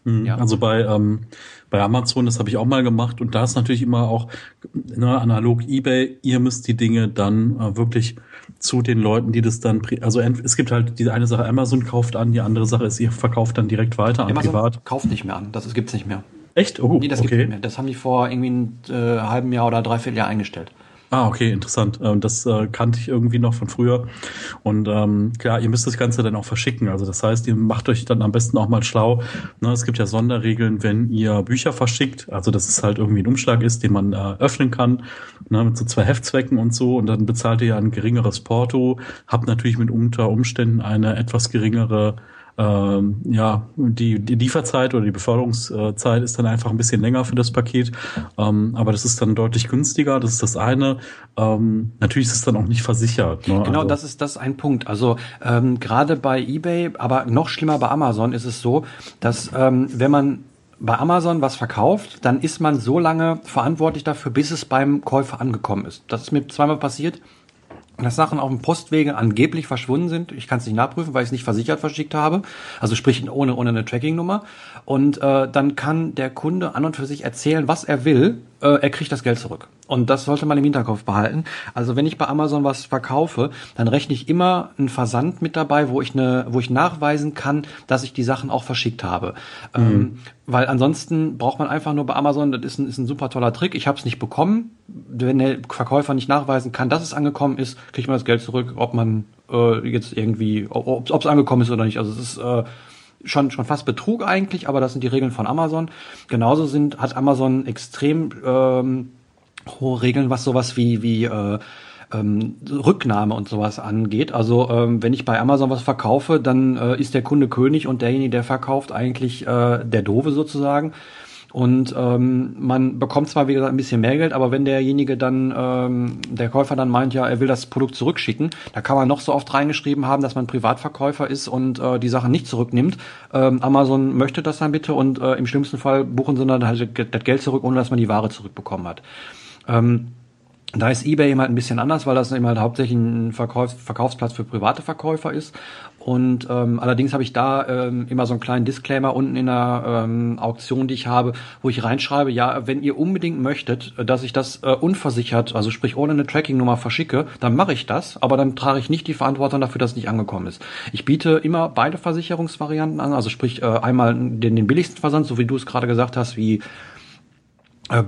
Mhm. Ja. Also bei, ähm, bei Amazon, das habe ich auch mal gemacht und da ist natürlich immer auch ne, analog eBay, ihr müsst die Dinge dann äh, wirklich zu den Leuten, die das dann, also es gibt halt diese eine Sache, Amazon kauft an, die andere Sache ist, ihr verkauft dann direkt weiter an
Amazon privat. kauft nicht mehr an, das gibt's nicht mehr.
Echt?
Oh, nee, das okay. nicht mehr. Das haben die vor irgendwie einem äh, halben Jahr oder dreiviertel Jahr eingestellt.
Ah, okay, interessant. Ähm, das äh, kannte ich irgendwie noch von früher. Und ähm, klar, ihr müsst das Ganze dann auch verschicken. Also das heißt, ihr macht euch dann am besten auch mal schlau. Ne, es gibt ja Sonderregeln, wenn ihr Bücher verschickt. Also dass es halt irgendwie ein Umschlag ist, den man äh, öffnen kann, ne, mit so zwei Heftzwecken und so. Und dann bezahlt ihr ja ein geringeres Porto, habt natürlich mit unter Umständen eine etwas geringere ähm, ja, die, die Lieferzeit oder die Beförderungszeit ist dann einfach ein bisschen länger für das Paket. Ähm, aber das ist dann deutlich günstiger. Das ist das eine. Ähm, natürlich ist es dann auch nicht versichert.
Ne? Genau, also, das ist das ist ein Punkt. Also ähm, gerade bei eBay, aber noch schlimmer bei Amazon ist es so, dass ähm, wenn man bei Amazon was verkauft, dann ist man so lange verantwortlich dafür, bis es beim Käufer angekommen ist. Das ist mir zweimal passiert dass Sachen auf dem Postwege angeblich verschwunden sind. Ich kann es nicht nachprüfen, weil ich es nicht versichert verschickt habe. Also sprich ohne, ohne eine Tracking-Nummer. Und äh, dann kann der Kunde an und für sich erzählen, was er will. Äh, er kriegt das Geld zurück. Und das sollte man im Hinterkopf behalten. Also wenn ich bei Amazon was verkaufe, dann rechne ich immer einen Versand mit dabei, wo ich eine, wo ich nachweisen kann, dass ich die Sachen auch verschickt habe. Mhm. Ähm, weil ansonsten braucht man einfach nur bei Amazon, das ist ein, ist ein super toller Trick. Ich habe es nicht bekommen. Wenn der Verkäufer nicht nachweisen kann, dass es angekommen ist, kriegt man das Geld zurück, ob man äh, jetzt irgendwie, ob es angekommen ist oder nicht. Also es ist äh, schon schon fast Betrug eigentlich, aber das sind die Regeln von Amazon. Genauso sind hat Amazon extrem ähm, hohe Regeln, was sowas wie wie äh, ähm, Rücknahme und sowas angeht. Also ähm, wenn ich bei Amazon was verkaufe, dann äh, ist der Kunde König und derjenige, der verkauft, eigentlich äh, der Dove sozusagen. Und ähm, man bekommt zwar, wie gesagt, ein bisschen mehr Geld, aber wenn derjenige dann, ähm, der Käufer dann meint, ja, er will das Produkt zurückschicken, da kann man noch so oft reingeschrieben haben, dass man Privatverkäufer ist und äh, die Sachen nicht zurücknimmt. Ähm, Amazon möchte das dann bitte und äh, im schlimmsten Fall buchen sie dann halt das Geld zurück, ohne dass man die Ware zurückbekommen hat. Ähm, da ist eBay eben halt ein bisschen anders, weil das eben halt hauptsächlich ein Verkaufs Verkaufsplatz für private Verkäufer ist. Und ähm, allerdings habe ich da ähm, immer so einen kleinen Disclaimer unten in der ähm, Auktion, die ich habe, wo ich reinschreibe, ja, wenn ihr unbedingt möchtet, dass ich das äh, unversichert, also sprich ohne eine Tracking-Nummer verschicke, dann mache ich das, aber dann trage ich nicht die Verantwortung dafür, dass es nicht angekommen ist. Ich biete immer beide Versicherungsvarianten an, also sprich äh, einmal den, den billigsten Versand, so wie du es gerade gesagt hast, wie äh,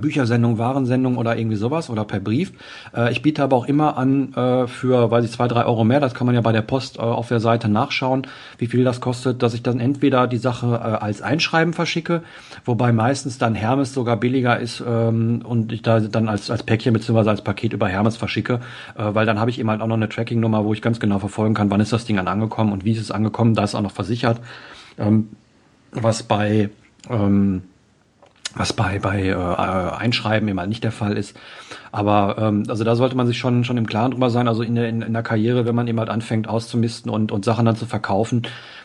Büchersendung, Warensendung oder irgendwie sowas oder per Brief. Äh, ich biete aber auch immer an äh, für, weiß ich, zwei, drei Euro mehr, das kann man ja bei der Post auf der Seite nachschauen, wie viel das kostet, dass ich dann entweder die Sache als Einschreiben verschicke, wobei meistens dann Hermes sogar billiger ist ähm, und ich da dann als, als Päckchen beziehungsweise als Paket über Hermes verschicke, weil dann habe ich eben halt auch noch eine Tracking-Nummer, wo ich ganz genau verfolgen kann, wann ist das Ding dann angekommen und wie ist es angekommen, da ist auch noch versichert. Ähm, was bei ähm, was bei bei äh, Einschreiben immer nicht der Fall ist. Aber ähm, also da sollte man sich schon schon im Klaren drüber sein. Also in der in, in der Karriere, wenn man eben halt anfängt auszumisten und und Sachen dann zu verkaufen,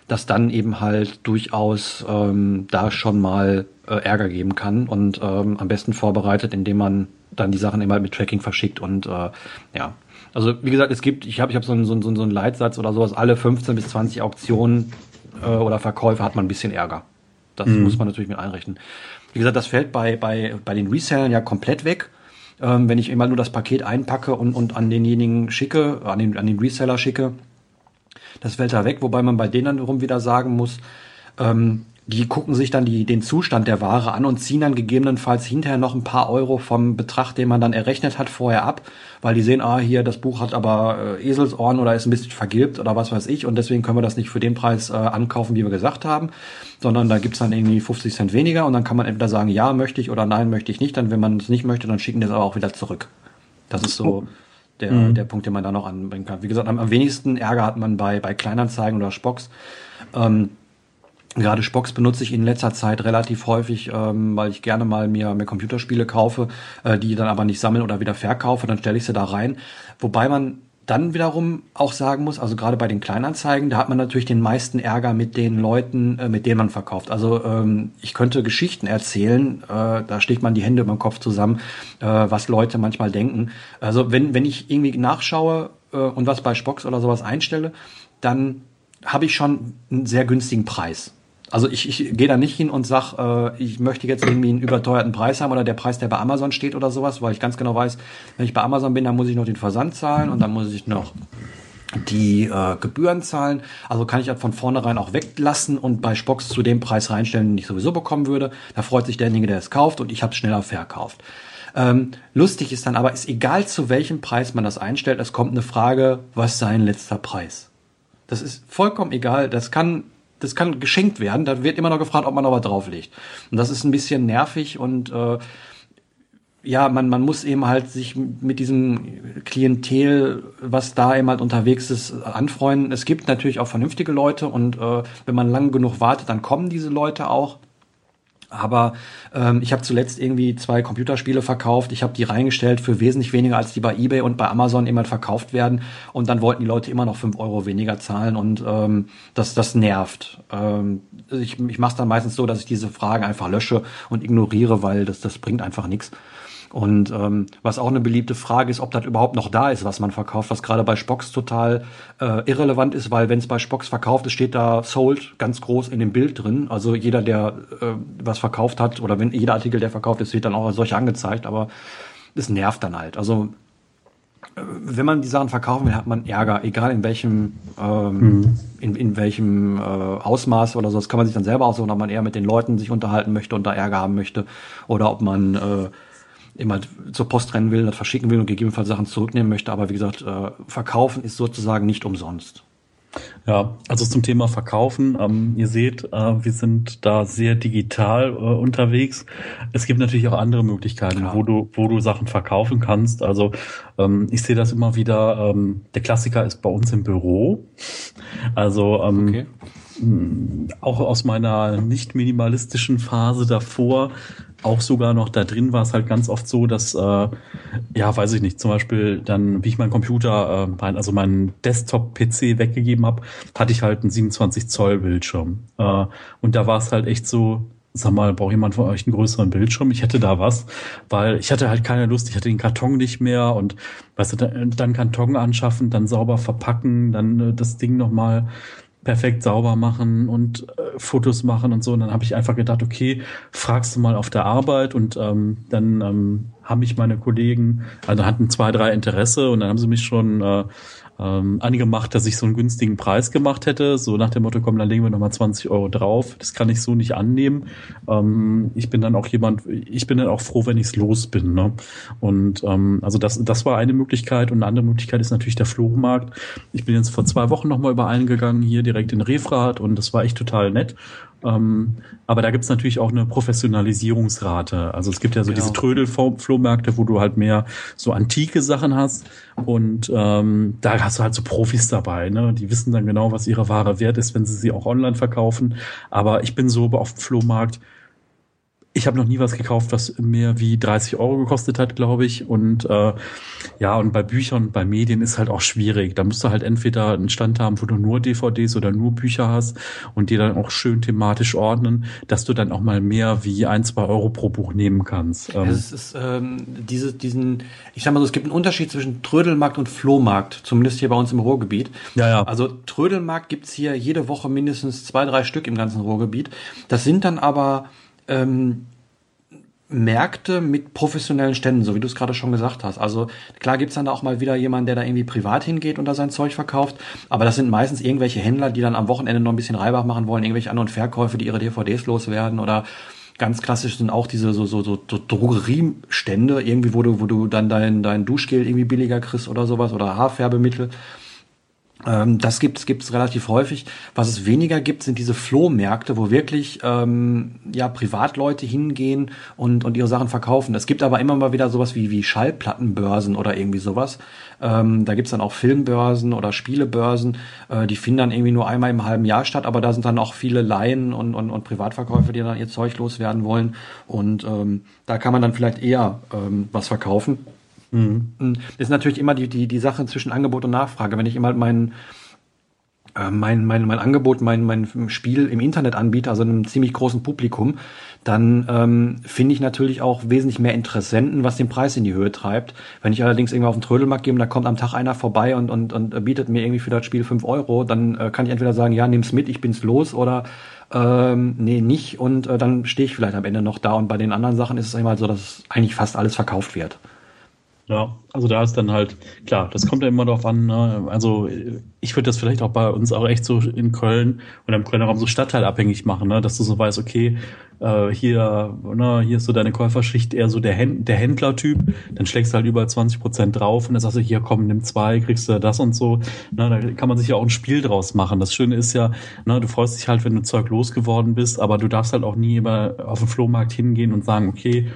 dass dann eben halt durchaus ähm, da schon mal äh, Ärger geben kann und ähm, am besten vorbereitet, indem man dann die Sachen eben halt mit Tracking verschickt und äh, ja. Also wie gesagt, es gibt, ich habe ich hab so einen, so, einen, so einen Leitsatz oder sowas, alle 15 bis 20 Auktionen äh, oder Verkäufe hat man ein bisschen Ärger. Das mhm. muss man natürlich mit einrechnen. Wie gesagt, das fällt bei, bei, bei den Resellern ja komplett weg. Ähm, wenn ich immer nur das Paket einpacke und, und an denjenigen schicke, an den, an den Reseller schicke, das fällt da weg, wobei man bei denen dann wiederum wieder sagen muss, ähm, die gucken sich dann die, den Zustand der Ware an und ziehen dann gegebenenfalls hinterher noch ein paar Euro vom Betrag, den man dann errechnet hat, vorher ab, weil die sehen, ah, hier, das Buch hat aber äh, Eselsohren oder ist ein bisschen vergilbt oder was weiß ich und deswegen können wir das nicht für den Preis äh, ankaufen, wie wir gesagt haben, sondern da gibt's dann irgendwie 50 Cent weniger und dann kann man entweder sagen, ja, möchte ich oder nein, möchte ich nicht. Dann, wenn man es nicht möchte, dann schicken die es aber auch wieder zurück. Das ist so. Oh der, mhm. der Punkt, den man da noch anbringen kann. Wie gesagt, am, am wenigsten Ärger hat man bei, bei Kleinanzeigen oder Spocks. Ähm, Gerade Spocks benutze ich in letzter Zeit relativ häufig, ähm, weil ich gerne mal mir, mir Computerspiele kaufe, äh, die dann aber nicht sammeln oder wieder verkaufe, dann stelle ich sie da rein. Wobei man dann wiederum auch sagen muss, also gerade bei den Kleinanzeigen, da hat man natürlich den meisten Ärger mit den Leuten, äh, mit denen man verkauft. Also ähm, ich könnte Geschichten erzählen, äh, da schlägt man die Hände über den Kopf zusammen, äh, was Leute manchmal denken. Also wenn, wenn ich irgendwie nachschaue äh, und was bei Spocks oder sowas einstelle, dann habe ich schon einen sehr günstigen Preis. Also ich, ich gehe da nicht hin und sag, äh, ich möchte jetzt irgendwie einen überteuerten Preis haben oder der Preis, der bei Amazon steht oder sowas, weil ich ganz genau weiß, wenn ich bei Amazon bin, dann muss ich noch den Versand zahlen und dann muss ich noch die äh, Gebühren zahlen. Also kann ich das von vornherein auch weglassen und bei Spox zu dem Preis reinstellen, den ich sowieso bekommen würde. Da freut sich derjenige, der es kauft und ich habe es schneller verkauft. Ähm, lustig ist dann aber, ist egal zu welchem Preis man das einstellt, es kommt eine Frage, was sein letzter Preis? Das ist vollkommen egal. Das kann das kann geschenkt werden. Da wird immer noch gefragt, ob man noch was drauflegt. Und das ist ein bisschen nervig und äh, ja, man, man muss eben halt sich mit diesem Klientel, was da eben halt unterwegs ist, anfreunden. Es gibt natürlich auch vernünftige Leute und äh, wenn man lang genug wartet, dann kommen diese Leute auch. Aber ähm, ich habe zuletzt irgendwie zwei Computerspiele verkauft. Ich habe die reingestellt für wesentlich weniger, als die bei eBay und bei Amazon immer verkauft werden. Und dann wollten die Leute immer noch fünf Euro weniger zahlen und ähm, das, das nervt. Ähm, ich ich mache es dann meistens so, dass ich diese Fragen einfach lösche und ignoriere, weil das, das bringt einfach nichts. Und ähm, was auch eine beliebte Frage ist, ob das überhaupt noch da ist, was man verkauft, was gerade bei Spocks total äh, irrelevant ist, weil wenn es bei Spocks verkauft ist, steht da sold ganz groß in dem Bild drin. Also jeder, der äh, was verkauft hat oder wenn jeder Artikel, der verkauft ist, wird dann auch als solcher angezeigt, aber es nervt dann halt. Also äh, wenn man die Sachen verkaufen will, hat man Ärger, egal in welchem ähm, mhm. in, in welchem äh, Ausmaß oder so. Das kann man sich dann selber aussuchen, ob man eher mit den Leuten sich unterhalten möchte und da Ärger haben möchte oder ob man äh, immer zur Post rennen will, das verschicken will und gegebenenfalls Sachen zurücknehmen möchte. Aber wie gesagt, äh, verkaufen ist sozusagen nicht umsonst.
Ja, also zum Thema Verkaufen. Ähm, ihr seht, äh, wir sind da sehr digital äh, unterwegs. Es gibt natürlich auch andere Möglichkeiten, Klar. wo du, wo du Sachen verkaufen kannst. Also ähm, ich sehe das immer wieder. Ähm, der Klassiker ist bei uns im Büro. Also ähm, okay. auch aus meiner nicht minimalistischen Phase davor auch sogar noch da drin war es halt ganz oft so, dass, äh, ja, weiß ich nicht, zum Beispiel dann, wie ich meinen Computer, äh, also meinen Desktop-PC weggegeben habe, hatte ich halt einen 27 Zoll Bildschirm. Äh, und da war es halt echt so, sag mal, braucht jemand von euch einen größeren Bildschirm? Ich hätte da was, weil ich hatte halt keine Lust, ich hatte den Karton nicht mehr und weißt du, dann, Karton anschaffen, dann sauber verpacken, dann äh, das Ding nochmal perfekt sauber machen und äh, Fotos machen und so. Und dann habe ich einfach gedacht, okay, fragst du mal auf der Arbeit und ähm, dann ähm, haben mich meine Kollegen, also hatten zwei, drei Interesse und dann haben sie mich schon äh, ähm, angemacht, dass ich so einen günstigen Preis gemacht hätte. So nach dem Motto, komm, dann legen wir nochmal 20 Euro drauf. Das kann ich so nicht annehmen. Ähm, ich bin dann auch jemand, ich bin dann auch froh, wenn ich es los bin. Ne? Und ähm, also das, das war eine Möglichkeit. Und eine andere Möglichkeit ist natürlich der Flohmarkt. Ich bin jetzt vor zwei Wochen nochmal über einen gegangen, hier direkt in Refrat und das war echt total nett. Ähm, aber da gibt's natürlich auch eine Professionalisierungsrate. Also es gibt ja so genau. diese Trödel-Flohmärkte, wo du halt mehr so antike Sachen hast. Und ähm, da hast du halt so Profis dabei, ne? Die wissen dann genau, was ihre Ware wert ist, wenn sie sie auch online verkaufen. Aber ich bin so auf dem Flohmarkt, ich habe noch nie was gekauft, was mehr wie 30 Euro gekostet hat, glaube ich. Und äh, ja, und bei Büchern, bei Medien ist halt auch schwierig. Da musst du halt entweder einen Stand haben, wo du nur DVDs oder nur Bücher hast und die dann auch schön thematisch ordnen, dass du dann auch mal mehr wie ein, zwei Euro pro Buch nehmen kannst.
Ähm. Es ist ähm, diese, diesen, ich sag mal so, es gibt einen Unterschied zwischen Trödelmarkt und Flohmarkt, zumindest hier bei uns im Ruhrgebiet. Ja, ja. Also Trödelmarkt gibt's hier jede Woche mindestens zwei, drei Stück im ganzen Ruhrgebiet. Das sind dann aber ähm, Märkte mit professionellen Ständen, so wie du es gerade schon gesagt hast. Also klar gibt's dann auch mal wieder jemanden, der da irgendwie privat hingeht und da sein Zeug verkauft, aber das sind meistens irgendwelche Händler, die dann am Wochenende noch ein bisschen Reibach machen wollen, irgendwelche An- und Verkäufe, die ihre DVDs loswerden oder ganz klassisch sind auch diese so, so, so, so Drogeriestände, irgendwie, wo du, wo du dann dein, dein Duschgel irgendwie billiger kriegst oder sowas oder Haarfärbemittel. Ähm, das gibt es gibt's relativ häufig. Was es weniger gibt, sind diese Flohmärkte, wo wirklich ähm, ja Privatleute hingehen und, und ihre Sachen verkaufen. Es gibt aber immer mal wieder sowas wie, wie Schallplattenbörsen oder irgendwie sowas. Ähm, da gibt's dann auch Filmbörsen oder Spielebörsen. Äh, die finden dann irgendwie nur einmal im halben Jahr statt, aber da sind dann auch viele Laien und, und, und Privatverkäufer, die dann ihr Zeug loswerden wollen. Und ähm, da kann man dann vielleicht eher ähm, was verkaufen. Mhm. Das ist natürlich immer die, die, die Sache zwischen Angebot und Nachfrage. Wenn ich immer mein, äh, mein, mein, mein Angebot, mein, mein Spiel im Internet anbiete, also einem ziemlich großen Publikum, dann ähm, finde ich natürlich auch wesentlich mehr Interessenten, was den Preis in die Höhe treibt. Wenn ich allerdings irgendwo auf den Trödelmarkt gehe und da kommt am Tag einer vorbei und, und, und bietet mir irgendwie für das Spiel fünf Euro, dann äh, kann ich entweder sagen, ja, nimm's mit, ich bin's los oder ähm, nee, nicht und äh, dann stehe ich vielleicht am Ende noch da und bei den anderen Sachen ist es immer so, dass eigentlich fast alles verkauft wird.
Ja, also da ist dann halt, klar, das kommt ja immer darauf an, ne? also ich würde das vielleicht auch bei uns auch echt so in Köln oder im Kölner Raum so stadtteilabhängig machen, ne? dass du so weißt, okay, äh, hier, ne, hier ist so deine Käuferschicht eher so der, Händ der Händlertyp, dann schlägst du halt über 20 Prozent drauf und dann sagst du, hier komm, nimm zwei, kriegst du das und so. Ne? Da kann man sich ja auch ein Spiel draus machen. Das Schöne ist ja, ne, du freust dich halt, wenn du Zeug losgeworden bist, aber du darfst halt auch nie immer auf den Flohmarkt hingehen und sagen, okay,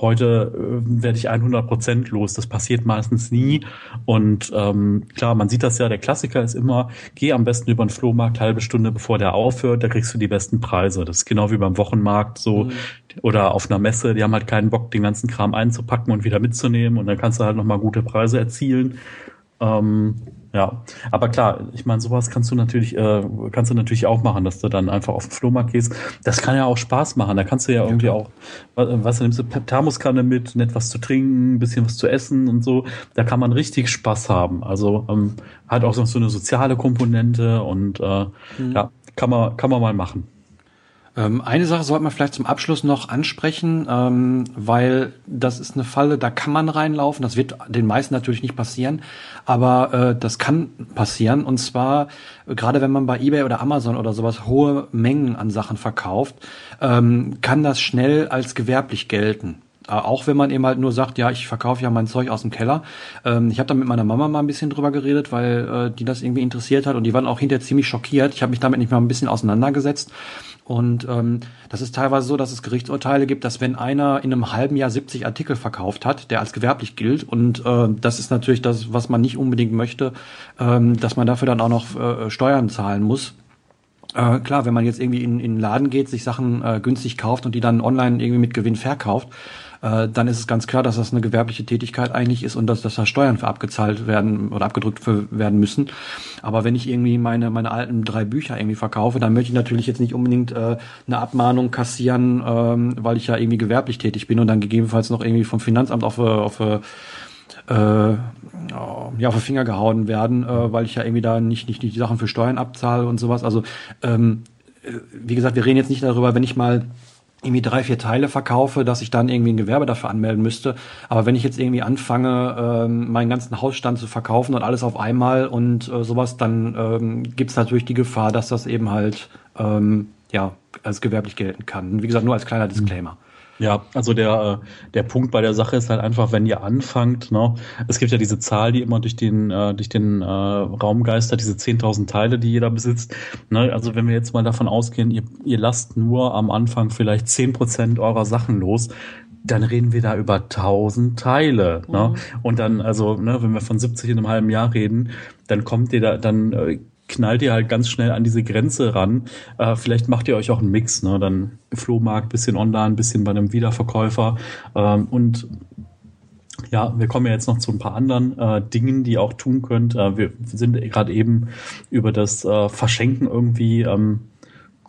heute äh, werde ich 100 Prozent los. Das passiert meistens nie. Und ähm, klar, man sieht das ja, der Klassiker ist immer, geh am besten über den Flohmarkt halbe Stunde bevor der aufhört, da kriegst du die besten Preise. Das ist genau wie beim Wochenmarkt so mhm. oder auf einer Messe, die haben halt keinen Bock, den ganzen Kram einzupacken und wieder mitzunehmen und dann kannst du halt nochmal gute Preise erzielen. Ähm, ja, aber klar, ich meine, sowas kannst du natürlich, äh, kannst du natürlich auch machen, dass du dann einfach auf den Flohmarkt gehst. Das kann ja auch Spaß machen. Da kannst du ja irgendwie auch, was nimmst du, Thermoskanne mit, nett was zu trinken, ein bisschen was zu essen und so. Da kann man richtig Spaß haben. Also ähm, hat auch so eine soziale Komponente und äh, mhm. ja, kann man, kann man mal machen.
Ähm, eine Sache sollte man vielleicht zum Abschluss noch ansprechen, ähm, weil das ist eine Falle, da kann man reinlaufen. Das wird den meisten natürlich nicht passieren, aber äh, das kann passieren. Und zwar, gerade wenn man bei eBay oder Amazon oder sowas hohe Mengen an Sachen verkauft, ähm, kann das schnell als gewerblich gelten. Äh, auch wenn man eben halt nur sagt, ja, ich verkaufe ja mein Zeug aus dem Keller. Ähm, ich habe da mit meiner Mama mal ein bisschen drüber geredet, weil äh, die das irgendwie interessiert hat und die waren auch hinterher ziemlich schockiert. Ich habe mich damit nicht mal ein bisschen auseinandergesetzt. Und ähm, das ist teilweise so, dass es Gerichtsurteile gibt, dass wenn einer in einem halben Jahr 70 Artikel verkauft hat, der als gewerblich gilt, und äh, das ist natürlich das, was man nicht unbedingt möchte, ähm, dass man dafür dann auch noch äh, Steuern zahlen muss. Äh, klar, wenn man jetzt irgendwie in, in einen Laden geht, sich Sachen äh, günstig kauft und die dann online irgendwie mit Gewinn verkauft, äh, dann ist es ganz klar, dass das eine gewerbliche Tätigkeit eigentlich ist und dass, dass da Steuern für abgezahlt werden oder abgedrückt für werden müssen. Aber wenn ich irgendwie meine, meine alten drei Bücher irgendwie verkaufe, dann möchte ich natürlich jetzt nicht unbedingt äh, eine Abmahnung kassieren, ähm, weil ich ja irgendwie gewerblich tätig bin und dann gegebenenfalls noch irgendwie vom Finanzamt auf, auf äh, ja, auf den Finger gehauen werden, äh, weil ich ja irgendwie da nicht, nicht, nicht die Sachen für Steuern abzahle und sowas. Also ähm, äh, wie gesagt, wir reden jetzt nicht darüber, wenn ich mal irgendwie drei, vier Teile verkaufe, dass ich dann irgendwie ein Gewerbe dafür anmelden müsste. Aber wenn ich jetzt irgendwie anfange, ähm, meinen ganzen Hausstand zu verkaufen und alles auf einmal und äh, sowas, dann ähm, gibt es natürlich die Gefahr, dass das eben halt ähm, ja als gewerblich gelten kann. Wie gesagt, nur als kleiner Disclaimer.
Ja, also der, äh, der Punkt bei der Sache ist halt einfach, wenn ihr anfangt, ne, es gibt ja diese Zahl, die immer durch den, äh, durch den äh, Raum geistert, diese 10.000 Teile, die jeder besitzt. Ne, also wenn wir jetzt mal davon ausgehen, ihr, ihr lasst nur am Anfang vielleicht 10% eurer Sachen los, dann reden wir da über 1000 Teile. Ne? Mhm. Und dann, also, ne, wenn wir von 70 in einem halben Jahr reden, dann kommt ihr da, dann äh, knallt ihr halt ganz schnell an diese Grenze ran. Äh, vielleicht macht ihr euch auch einen Mix, ne? Dann Flohmarkt, bisschen online, bisschen bei einem Wiederverkäufer. Ähm, und ja, wir kommen ja jetzt noch zu ein paar anderen äh, Dingen, die ihr auch tun könnt. Äh, wir sind gerade eben über das äh, Verschenken irgendwie ähm,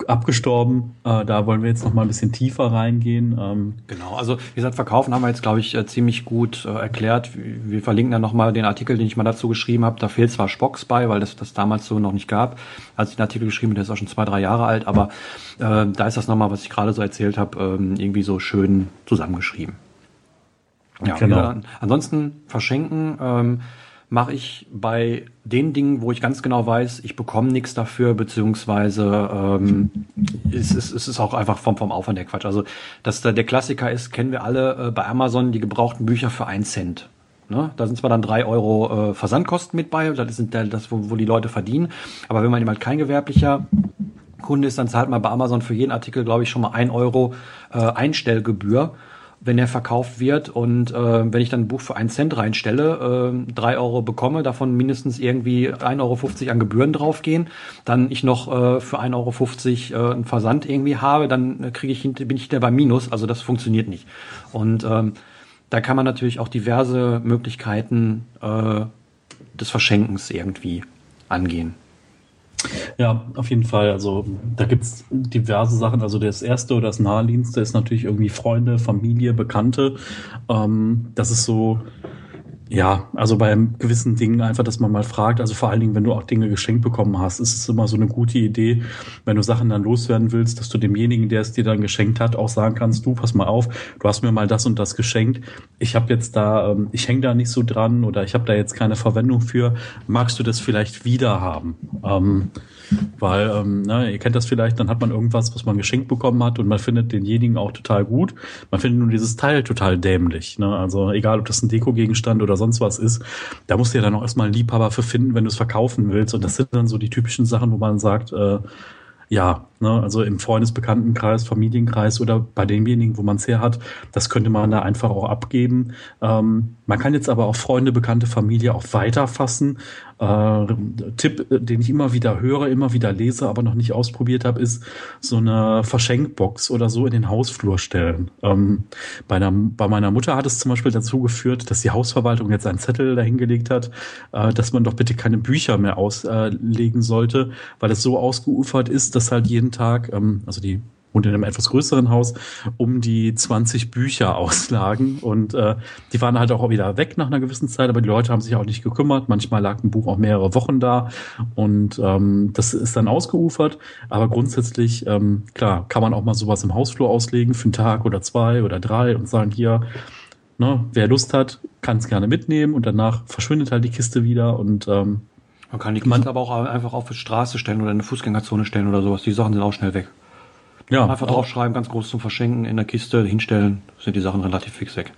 abgestorben. Äh, da wollen wir jetzt noch mal ein bisschen tiefer reingehen. Ähm
genau, also wie gesagt, verkaufen haben wir jetzt, glaube ich, äh, ziemlich gut äh, erklärt. Wir verlinken dann noch mal den Artikel, den ich mal dazu geschrieben habe. Da fehlt zwar Spocks bei, weil das das damals so noch nicht gab, als ich den Artikel geschrieben habe. Der ist auch schon zwei, drei Jahre alt, aber äh, da ist das noch mal, was ich gerade so erzählt habe, ähm, irgendwie so schön zusammengeschrieben. Ja, genau. ansonsten verschenken. Ähm, mache ich bei den Dingen, wo ich ganz genau weiß, ich bekomme nichts dafür, beziehungsweise ähm, es, ist, es ist auch einfach vom, vom Aufwand der Quatsch. Also dass da der Klassiker ist, kennen wir alle äh, bei Amazon die gebrauchten Bücher für einen Cent. Ne? Da sind zwar dann drei Euro äh, Versandkosten mit bei, das sind das, wo, wo die Leute verdienen, aber wenn man eben halt kein gewerblicher Kunde ist, dann zahlt man bei Amazon für jeden Artikel, glaube ich, schon mal ein Euro äh, Einstellgebühr wenn er verkauft wird und äh, wenn ich dann ein Buch für einen Cent reinstelle, äh, drei Euro bekomme, davon mindestens irgendwie 1,50 Euro an Gebühren draufgehen, dann ich noch äh, für 1,50 Euro äh, einen Versand irgendwie habe, dann kriege ich bin ich hinter bei Minus. Also das funktioniert nicht. Und ähm, da kann man natürlich auch diverse Möglichkeiten äh, des Verschenkens irgendwie angehen.
Ja, auf jeden Fall. Also da gibt's diverse Sachen. Also das erste oder das naheliegendste ist natürlich irgendwie Freunde, Familie, Bekannte. Ähm, das ist so ja, also bei gewissen Dingen einfach, dass man mal fragt, also vor allen Dingen, wenn du auch Dinge geschenkt bekommen hast, ist es immer so eine gute Idee, wenn du Sachen dann loswerden willst, dass du demjenigen, der es dir dann geschenkt hat, auch sagen kannst, du, pass mal auf, du hast mir mal das und das geschenkt, ich habe jetzt da, ähm, ich hänge da nicht so dran oder ich habe da jetzt keine Verwendung für, magst du das vielleicht wieder haben? Ähm, weil, ähm, ne, ihr kennt das vielleicht, dann hat man irgendwas, was man geschenkt bekommen hat und man findet denjenigen auch total gut. Man findet nur dieses Teil total dämlich. Ne? Also egal, ob das ein Dekogegenstand oder sonst was ist, da musst du ja dann auch erstmal einen Liebhaber für finden, wenn du es verkaufen willst. Und das sind dann so die typischen Sachen, wo man sagt, äh, ja, ne, also im Freundesbekanntenkreis, Familienkreis oder bei demjenigen, wo man es her hat, das könnte man da einfach auch abgeben. Ähm, man kann jetzt aber auch Freunde, Bekannte, Familie auch weiterfassen. Äh, Tipp, äh, den ich immer wieder höre, immer wieder lese, aber noch nicht ausprobiert habe, ist so eine Verschenkbox oder so in den Hausflur stellen. Ähm, bei, einer, bei meiner Mutter hat es zum Beispiel dazu geführt, dass die Hausverwaltung jetzt einen Zettel dahingelegt hat, äh, dass man doch bitte keine Bücher mehr auslegen sollte, weil es so ausgeufert ist, dass halt jeden Tag, ähm, also die und in einem etwas größeren Haus um die 20 Bücher auslagen. Und äh, die waren halt auch wieder weg nach einer gewissen Zeit, aber die Leute haben sich auch nicht gekümmert. Manchmal lag ein Buch auch mehrere Wochen da und ähm, das ist dann ausgeufert. Aber grundsätzlich, ähm, klar, kann man auch mal sowas im Hausflur auslegen für einen Tag oder zwei oder drei und sagen, hier, ne, wer Lust hat, kann es gerne mitnehmen und danach verschwindet halt die Kiste wieder und ähm,
man kann die man, aber auch einfach auf die Straße stellen oder in eine Fußgängerzone stellen oder sowas. Die Sachen sind auch schnell weg. Ja. Einfach draufschreiben, ganz groß zum Verschenken, in der Kiste hinstellen, sind die Sachen relativ fix weg.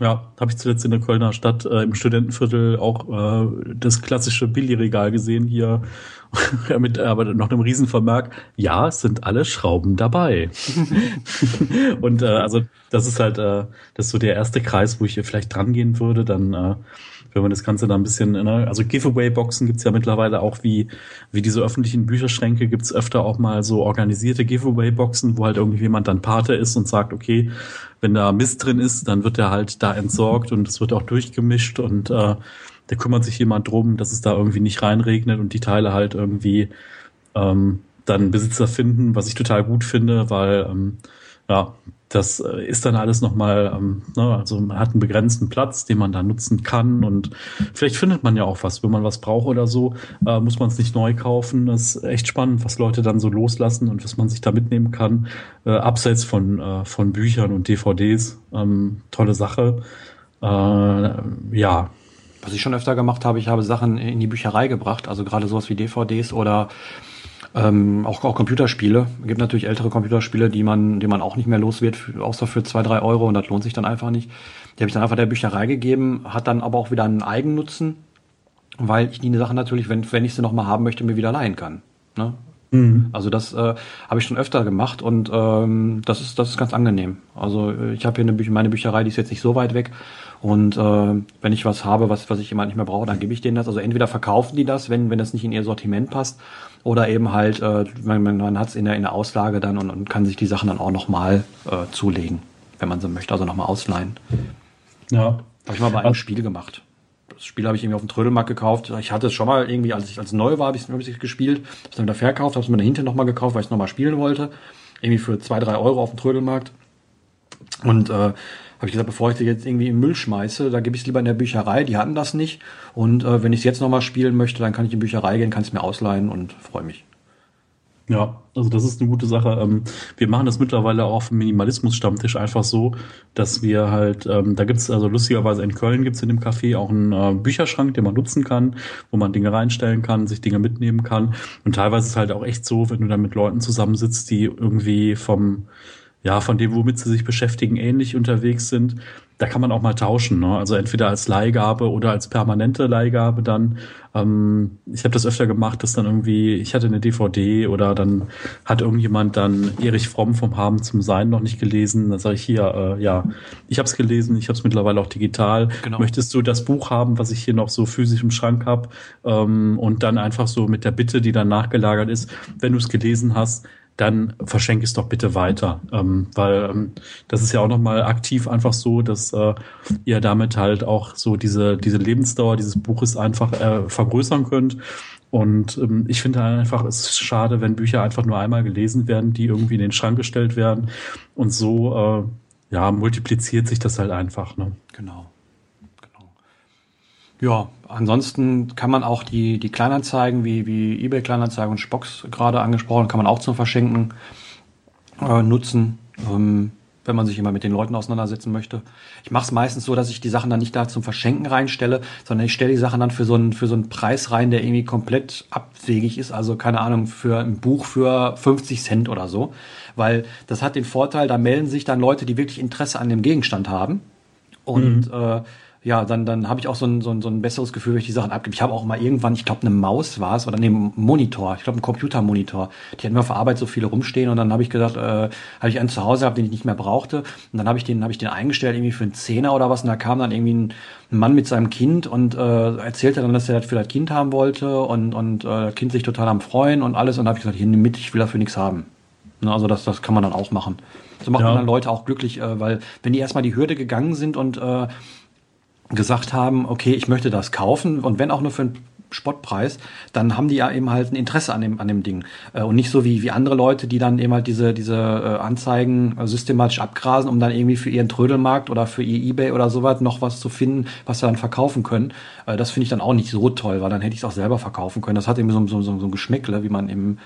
Ja, habe ich zuletzt in der Kölner Stadt äh, im Studentenviertel auch äh, das klassische Billigregal gesehen hier (laughs) mit aber noch einem Riesenvermerk. Ja, es sind alle Schrauben dabei. (laughs) (laughs) und äh, also das ist halt äh, das ist so der erste Kreis, wo ich hier vielleicht dran gehen würde. Dann äh, wenn man das Ganze da ein bisschen, ne, also Giveaway-Boxen gibt's ja mittlerweile auch wie, wie diese öffentlichen Bücherschränke gibt's öfter auch mal so organisierte Giveaway-Boxen, wo halt irgendwie jemand dann Pate ist und sagt, okay, wenn da Mist drin ist, dann wird der halt da entsorgt und es wird auch durchgemischt und äh, da kümmert sich jemand drum, dass es da irgendwie nicht reinregnet und die Teile halt irgendwie ähm, dann Besitzer finden, was ich total gut finde, weil ähm, ja, das äh, ist dann alles nochmal, ähm, ne, also man hat einen begrenzten Platz, den man da nutzen kann und vielleicht findet man ja auch was, wenn man was braucht oder so, äh, muss man es nicht neu kaufen. Das ist echt spannend, was Leute dann so loslassen und was man sich da mitnehmen kann, äh, abseits von, äh, von Büchern und DVDs. Ähm, tolle Sache. Äh, ja.
Was ich schon öfter gemacht habe, ich habe Sachen in die Bücherei gebracht, also gerade sowas wie DVDs oder ähm, auch, auch Computerspiele. Es gibt natürlich ältere Computerspiele, die man, die man auch nicht mehr los wird, außer für zwei, drei Euro und das lohnt sich dann einfach nicht. Die habe ich dann einfach der Bücherei gegeben, hat dann aber auch wieder einen Eigennutzen, weil ich die Sachen natürlich, wenn, wenn ich sie nochmal haben möchte, mir wieder leihen kann. Ne? Mhm. Also das äh, habe ich schon öfter gemacht und ähm, das ist das ist ganz angenehm. Also äh, ich habe hier eine Bü meine Bücherei, die ist jetzt nicht so weit weg und äh, wenn ich was habe, was was ich immer nicht mehr brauche, dann gebe ich denen das. Also entweder verkaufen die das, wenn wenn das nicht in ihr Sortiment passt, oder eben halt, äh, man, man hat es in der, in der Auslage dann und, und kann sich die Sachen dann auch nochmal äh, zulegen, wenn man so möchte, also nochmal ausleihen. Ja. Habe ich mal bei einem Spiel gemacht. Das Spiel habe ich irgendwie auf dem Trödelmarkt gekauft. Ich hatte es schon mal irgendwie, als ich als neu war, habe ich es gespielt, habe es dann wieder verkauft, habe es mir dahinter nochmal gekauft, weil ich es nochmal spielen wollte. Irgendwie für zwei, drei Euro auf dem Trödelmarkt. Und äh, habe ich gesagt, bevor ich das jetzt irgendwie im Müll schmeiße, da gebe ich es lieber in der Bücherei, die hatten das nicht. Und äh, wenn ich es jetzt nochmal spielen möchte, dann kann ich in die Bücherei gehen, kann es mir ausleihen und freue mich.
Ja, also das ist eine gute Sache. Ähm, wir machen das mittlerweile auch auf dem Minimalismus-Stammtisch einfach so, dass wir halt, ähm, da gibt's also lustigerweise in Köln gibt's in dem Café auch einen äh, Bücherschrank, den man nutzen kann, wo man Dinge reinstellen kann, sich Dinge mitnehmen kann. Und teilweise ist es halt auch echt so, wenn du dann mit Leuten zusammensitzt, die irgendwie vom ja, von dem, womit sie sich beschäftigen, ähnlich unterwegs sind, da kann man auch mal tauschen. Ne? Also entweder als Leihgabe oder als permanente Leihgabe dann. Ähm, ich habe das öfter gemacht, dass dann irgendwie, ich hatte eine DVD oder dann hat irgendjemand dann Erich Fromm vom Haben zum Sein noch nicht gelesen. Dann sage ich hier, äh, ja, ich habe es gelesen, ich habe es mittlerweile auch digital. Genau. Möchtest du das Buch haben, was ich hier noch so physisch im Schrank habe? Ähm, und dann einfach so mit der Bitte, die dann nachgelagert ist, wenn du es gelesen hast, dann verschenke es doch bitte weiter. Ähm, weil ähm, das ist ja auch nochmal aktiv einfach so, dass äh, ihr damit halt auch so diese, diese Lebensdauer dieses Buches einfach äh, vergrößern könnt. Und ähm, ich finde halt einfach, es ist schade, wenn Bücher einfach nur einmal gelesen werden, die irgendwie in den Schrank gestellt werden. Und so äh, ja, multipliziert sich das halt einfach. Ne?
Genau. Ja, ansonsten kann man auch die, die Kleinanzeigen wie, wie eBay Kleinanzeigen und Spox gerade angesprochen, kann man auch zum Verschenken äh, nutzen, ähm, wenn man sich immer mit den Leuten auseinandersetzen möchte. Ich mache es meistens so, dass ich die Sachen dann nicht da zum Verschenken reinstelle, sondern ich stelle die Sachen dann für so, einen, für so einen Preis rein, der irgendwie komplett abwegig ist. Also keine Ahnung, für ein Buch für 50 Cent oder so. Weil das hat den Vorteil, da melden sich dann Leute, die wirklich Interesse an dem Gegenstand haben. Und mhm. äh, ja, dann, dann habe ich auch so ein, so, ein, so ein besseres Gefühl, wenn ich die Sachen abgebe. Ich habe auch mal irgendwann, ich glaube, eine Maus war es oder nee, Monitor, ich glaube, ein Computermonitor. Die hatten mir auf der Arbeit so viele rumstehen und dann habe ich gedacht, äh, habe ich einen zu Hause gehabt, den ich nicht mehr brauchte. Und dann habe ich den, habe ich den eingestellt, irgendwie für einen Zehner oder was. Und da kam dann irgendwie ein, ein Mann mit seinem Kind und äh, erzählte dann, dass er das für das Kind haben wollte und, und äh, das Kind sich total am Freuen und alles. Und da habe ich gesagt, hier nimm mit, ich will dafür nichts haben. Ne, also das, das kann man dann auch machen. So macht ja. man dann Leute auch glücklich, äh, weil wenn die erstmal die Hürde gegangen sind und äh, gesagt haben, okay, ich möchte das kaufen und wenn auch nur für einen Spottpreis, dann haben die ja eben halt ein Interesse an dem, an dem Ding. Äh, und nicht so wie, wie andere Leute, die dann eben halt diese, diese äh, Anzeigen systematisch abgrasen, um dann irgendwie für ihren Trödelmarkt oder für ihr Ebay oder sowas noch was zu finden, was sie dann verkaufen können. Äh, das finde ich dann auch nicht so toll, weil dann hätte ich es auch selber verkaufen können. Das hat eben so, so, so, so ein Geschmäckle, wie man im,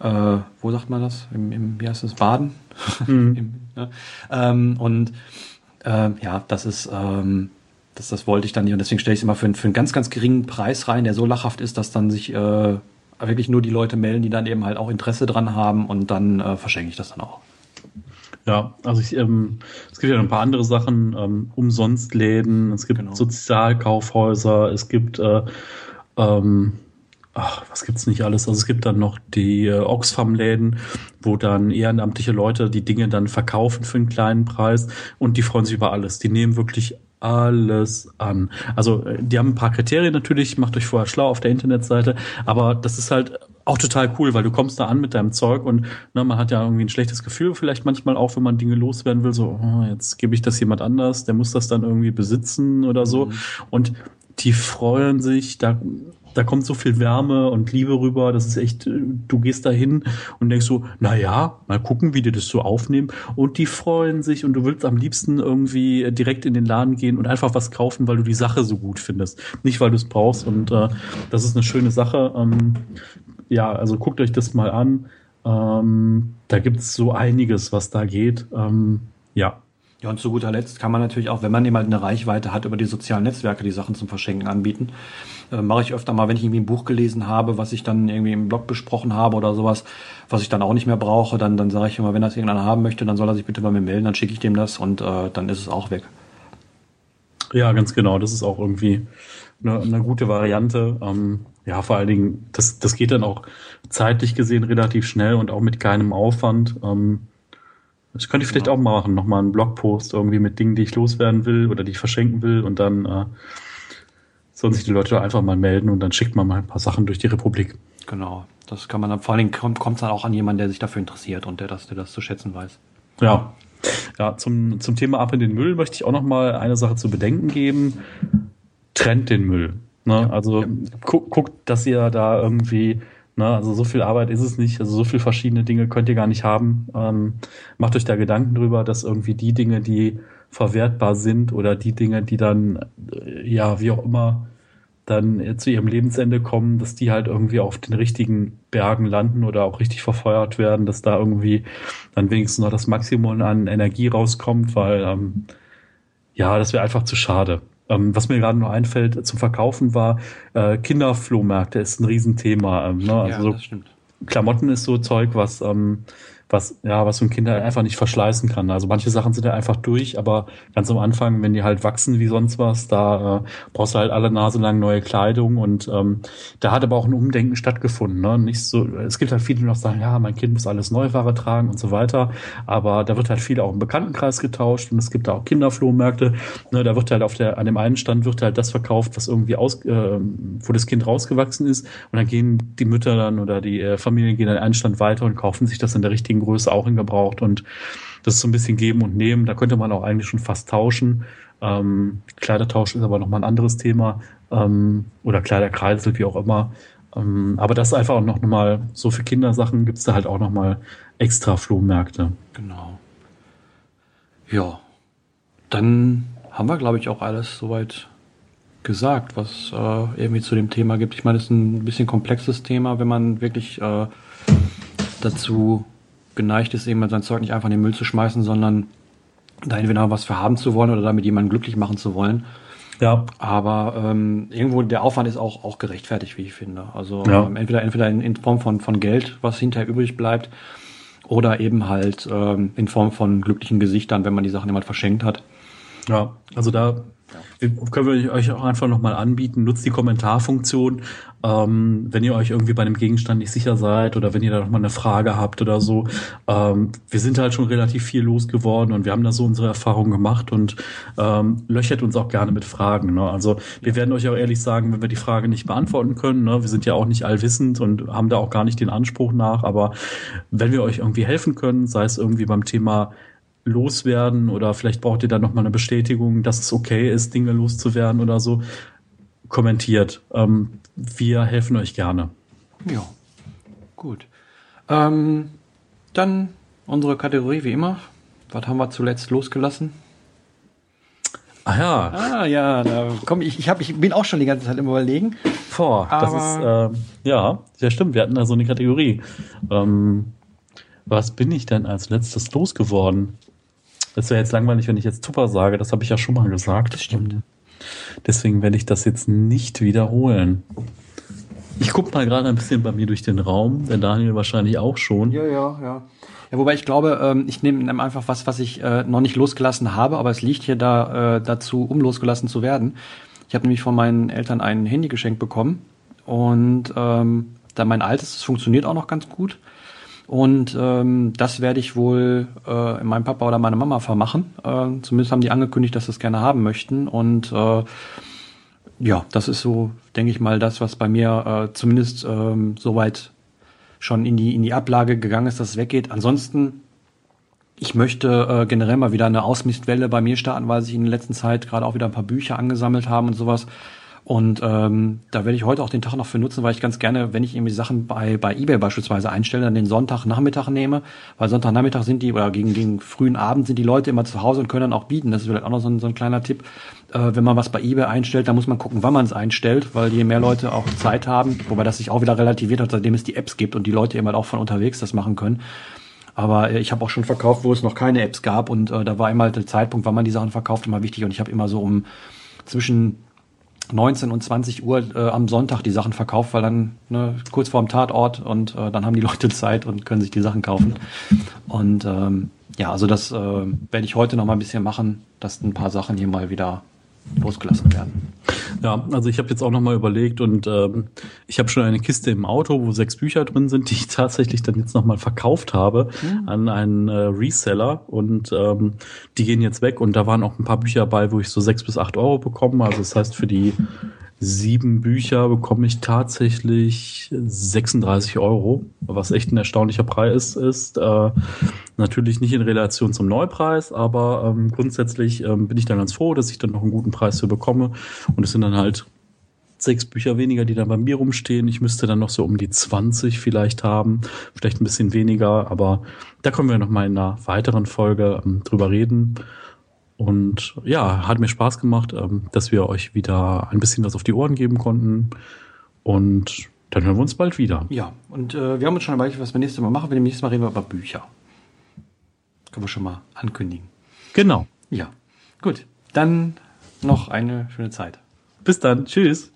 äh, wo sagt man das? Im, im wie heißt das? Baden? Mhm. (laughs) Im, ne? ähm, und äh, ja, das ist, ähm, das, das wollte ich dann nicht und deswegen stelle ich es immer für, für einen ganz, ganz geringen Preis rein, der so lachhaft ist, dass dann sich äh, wirklich nur die Leute melden, die dann eben halt auch Interesse dran haben und dann äh, verschenke ich das dann auch.
Ja, also ich, ähm, es gibt ja noch ein paar andere Sachen, ähm, Umsonstläden, es gibt genau. Sozialkaufhäuser, es gibt äh, ähm, ach, was gibt's nicht alles? Also es gibt dann noch die äh, Oxfam-Läden, wo dann ehrenamtliche Leute die Dinge dann verkaufen für einen kleinen Preis und die freuen sich über alles. Die nehmen wirklich alles an. Also äh, die haben ein paar Kriterien natürlich, macht euch vorher schlau auf der Internetseite, aber das ist halt auch total cool, weil du kommst da an mit deinem Zeug und ne, man hat ja irgendwie ein schlechtes Gefühl, vielleicht manchmal auch, wenn man Dinge loswerden will, so, oh, jetzt gebe ich das jemand anders, der muss das dann irgendwie besitzen oder so. Mhm. Und die freuen sich, da da kommt so viel Wärme und Liebe rüber. Das ist echt, du gehst da hin und denkst so, na ja, mal gucken, wie die das so aufnehmen. Und die freuen sich und du willst am liebsten irgendwie direkt in den Laden gehen und einfach was kaufen, weil du die Sache so gut findest. Nicht, weil du es brauchst. Und äh, das ist eine schöne Sache. Ähm, ja, also guckt euch das mal an. Ähm, da gibt's so einiges, was da geht. Ähm, ja,
ja, und zu guter Letzt kann man natürlich auch, wenn man eben halt eine Reichweite hat, über die sozialen Netzwerke die Sachen zum Verschenken anbieten. Äh, Mache ich öfter mal, wenn ich irgendwie ein Buch gelesen habe, was ich dann irgendwie im Blog besprochen habe oder sowas, was ich dann auch nicht mehr brauche, dann, dann sage ich immer, wenn das irgendeiner haben möchte, dann soll er sich bitte bei mir melden, dann schicke ich dem das und äh, dann ist es auch weg.
Ja, ganz genau. Das ist auch irgendwie eine, eine gute Variante. Ähm, ja, vor allen Dingen, das, das geht dann auch zeitlich gesehen relativ schnell und auch mit keinem Aufwand. Ähm, das könnte ich vielleicht ja. auch machen, nochmal einen Blogpost irgendwie mit Dingen, die ich loswerden will oder die ich verschenken will und dann äh, sollen sich die Leute einfach mal melden und dann schickt man mal ein paar Sachen durch die Republik.
Genau, das kann man dann, vor allen Dingen kommt es dann auch an jemanden, der sich dafür interessiert und der das, der das zu schätzen weiß.
Ja. Ja, zum, zum Thema Ab in den Müll möchte ich auch noch mal eine Sache zu bedenken geben. trennt den Müll. Ne? Ja, also ja. Guckt, guckt, dass ihr da irgendwie, ne, also so viel Arbeit ist es nicht, also so viele verschiedene Dinge könnt ihr gar nicht haben. Ähm, macht euch da Gedanken drüber, dass irgendwie die Dinge, die verwertbar sind oder die Dinge, die dann, äh, ja, wie auch immer, dann zu ihrem Lebensende kommen, dass die halt irgendwie auf den richtigen Bergen landen oder auch richtig verfeuert werden, dass da irgendwie dann wenigstens noch das Maximum an Energie rauskommt, weil ähm, ja, das wäre einfach zu schade. Ähm, was mir gerade noch einfällt zum Verkaufen war, äh, Kinderflohmärkte ist ein Riesenthema. Ähm, ne? Also ja, das stimmt. Klamotten ist so Zeug, was ähm, was, ja, was so ein Kind halt einfach nicht verschleißen kann. Also manche Sachen sind ja einfach durch, aber ganz am Anfang, wenn die halt wachsen wie sonst was, da äh, brauchst du halt alle Nase lang neue Kleidung und ähm, da hat aber auch ein Umdenken stattgefunden. Ne? Nicht so, es gibt halt viele, die noch sagen, ja, mein Kind muss alles Neuware tragen und so weiter, aber da wird halt viel auch im Bekanntenkreis getauscht und es gibt da auch Kinderflohmärkte. Ne? Da wird halt auf der, an dem einen Stand wird halt das verkauft, was irgendwie aus, äh, wo das Kind rausgewachsen ist und dann gehen die Mütter dann oder die äh, Familien gehen an einen Stand weiter und kaufen sich das in der richtigen Größe auch hingebraucht und das ist so ein bisschen geben und nehmen. Da könnte man auch eigentlich schon fast tauschen. Ähm, Kleidertausch ist aber nochmal ein anderes Thema ähm, oder Kleiderkreisel, wie auch immer. Ähm, aber das ist einfach auch noch mal so für Kindersachen gibt es da halt auch nochmal extra Flohmärkte.
Genau. Ja, dann haben wir, glaube ich, auch alles soweit gesagt, was äh, irgendwie zu dem Thema gibt. Ich meine, es ist ein bisschen komplexes Thema, wenn man wirklich äh, dazu geneigt ist, eben sein Zeug nicht einfach in den Müll zu schmeißen, sondern da entweder was für haben zu wollen oder damit jemanden glücklich machen zu wollen. Ja. Aber ähm, irgendwo der Aufwand ist auch, auch gerechtfertigt, wie ich finde. Also ja. ähm, entweder, entweder in, in Form von, von Geld, was hinterher übrig bleibt, oder eben halt ähm, in Form von glücklichen Gesichtern, wenn man die Sachen jemand verschenkt hat.
Ja, also da können wir euch auch einfach nochmal anbieten. Nutzt die Kommentarfunktion, ähm, wenn ihr euch irgendwie bei einem Gegenstand nicht sicher seid oder wenn ihr da nochmal eine Frage habt oder so. Ähm, wir sind halt schon relativ viel losgeworden und wir haben da so unsere Erfahrungen gemacht und ähm, löchert uns auch gerne mit Fragen. Ne? Also wir werden euch auch ehrlich sagen, wenn wir die Frage nicht beantworten können. Ne? Wir sind ja auch nicht allwissend und haben da auch gar nicht den Anspruch nach. Aber wenn wir euch irgendwie helfen können, sei es irgendwie beim Thema loswerden oder vielleicht braucht ihr da nochmal eine Bestätigung, dass es okay ist, Dinge loszuwerden oder so, kommentiert. Ähm, wir helfen euch gerne.
Ja, gut. Ähm, dann unsere Kategorie wie immer. Was haben wir zuletzt losgelassen?
Ah ja.
Ah ja, da komm ich, ich, hab, ich bin auch schon die ganze Zeit im Überlegen.
Vor, das ist, äh, ja, sehr stimmt, wir hatten da so eine Kategorie. Ähm, was bin ich denn als letztes losgeworden? Das wäre jetzt langweilig, wenn ich jetzt Tupper sage. Das habe ich ja schon mal gesagt.
Das stimmt.
Deswegen werde ich das jetzt nicht wiederholen. Ich gucke mal gerade ein bisschen bei mir durch den Raum, der Daniel wahrscheinlich auch schon.
Ja, ja, ja. Ja, wobei ich glaube, ähm, ich nehme einfach was, was ich äh, noch nicht losgelassen habe, aber es liegt hier da äh, dazu, um losgelassen zu werden. Ich habe nämlich von meinen Eltern ein Handy geschenkt bekommen und ähm, da mein altes, das funktioniert auch noch ganz gut. Und ähm, das werde ich wohl äh, meinem Papa oder meiner Mama vermachen. Äh, zumindest haben die angekündigt, dass sie es gerne haben möchten. Und äh, ja, das ist so, denke ich mal, das, was bei mir äh, zumindest ähm, soweit schon in die, in die Ablage gegangen ist, dass es weggeht. Ansonsten, ich möchte äh, generell mal wieder eine Ausmistwelle bei mir starten, weil sich in der letzten Zeit gerade auch wieder ein paar Bücher angesammelt haben und sowas. Und ähm, da werde ich heute auch den Tag noch für nutzen, weil ich ganz gerne, wenn ich irgendwie Sachen bei, bei eBay beispielsweise einstelle, dann den Sonntagnachmittag nehme, weil Sonntagnachmittag sind die oder gegen, gegen frühen Abend sind die Leute immer zu Hause und können dann auch bieten. Das ist vielleicht auch noch so ein, so ein kleiner Tipp. Äh, wenn man was bei eBay einstellt, dann muss man gucken, wann man es einstellt, weil je mehr Leute auch Zeit haben, wobei das sich auch wieder relativiert hat, seitdem es die Apps gibt und die Leute eben halt auch von unterwegs das machen können. Aber äh, ich habe auch schon verkauft, wo es noch keine Apps gab und äh, da war immer der Zeitpunkt, wann man die Sachen verkauft, immer wichtig und ich habe immer so um zwischen 19 und 20 Uhr äh, am Sonntag die Sachen verkauft, weil dann ne, kurz vorm Tatort und äh, dann haben die (laughs) Leute Zeit und können sich die Sachen kaufen. Und ähm, ja, also das äh, werde ich heute noch mal ein bisschen machen, dass ein paar Sachen hier mal wieder losgelassen werden.
Ja, also ich habe jetzt auch nochmal überlegt und ähm, ich habe schon eine Kiste im Auto, wo sechs Bücher drin sind, die ich (laughs) tatsächlich dann jetzt nochmal verkauft habe mhm. an einen äh, Reseller und ähm, die gehen jetzt weg und da waren auch ein paar Bücher bei, wo ich so sechs bis acht Euro bekomme. Also das heißt für die sieben Bücher bekomme ich tatsächlich 36 Euro, was echt ein erstaunlicher Preis ist. Äh, Natürlich nicht in Relation zum Neupreis, aber ähm, grundsätzlich ähm, bin ich dann ganz froh, dass ich dann noch einen guten Preis für bekomme. Und es sind dann halt sechs Bücher weniger, die dann bei mir rumstehen. Ich müsste dann noch so um die 20 vielleicht haben, vielleicht ein bisschen weniger, aber da können wir noch mal in einer weiteren Folge ähm, drüber reden. Und ja, hat mir Spaß gemacht, ähm, dass wir euch wieder ein bisschen was auf die Ohren geben konnten. Und dann hören wir uns bald wieder.
Ja, und äh, wir haben uns schon überlegt, was wir nächstes Mal machen. Wir nächstes Mal reden wir über Bücher. können wir schon mal ankündigen.
Genau.
Ja, gut. Dann noch eine schöne Zeit.
Bis dann. Tschüss.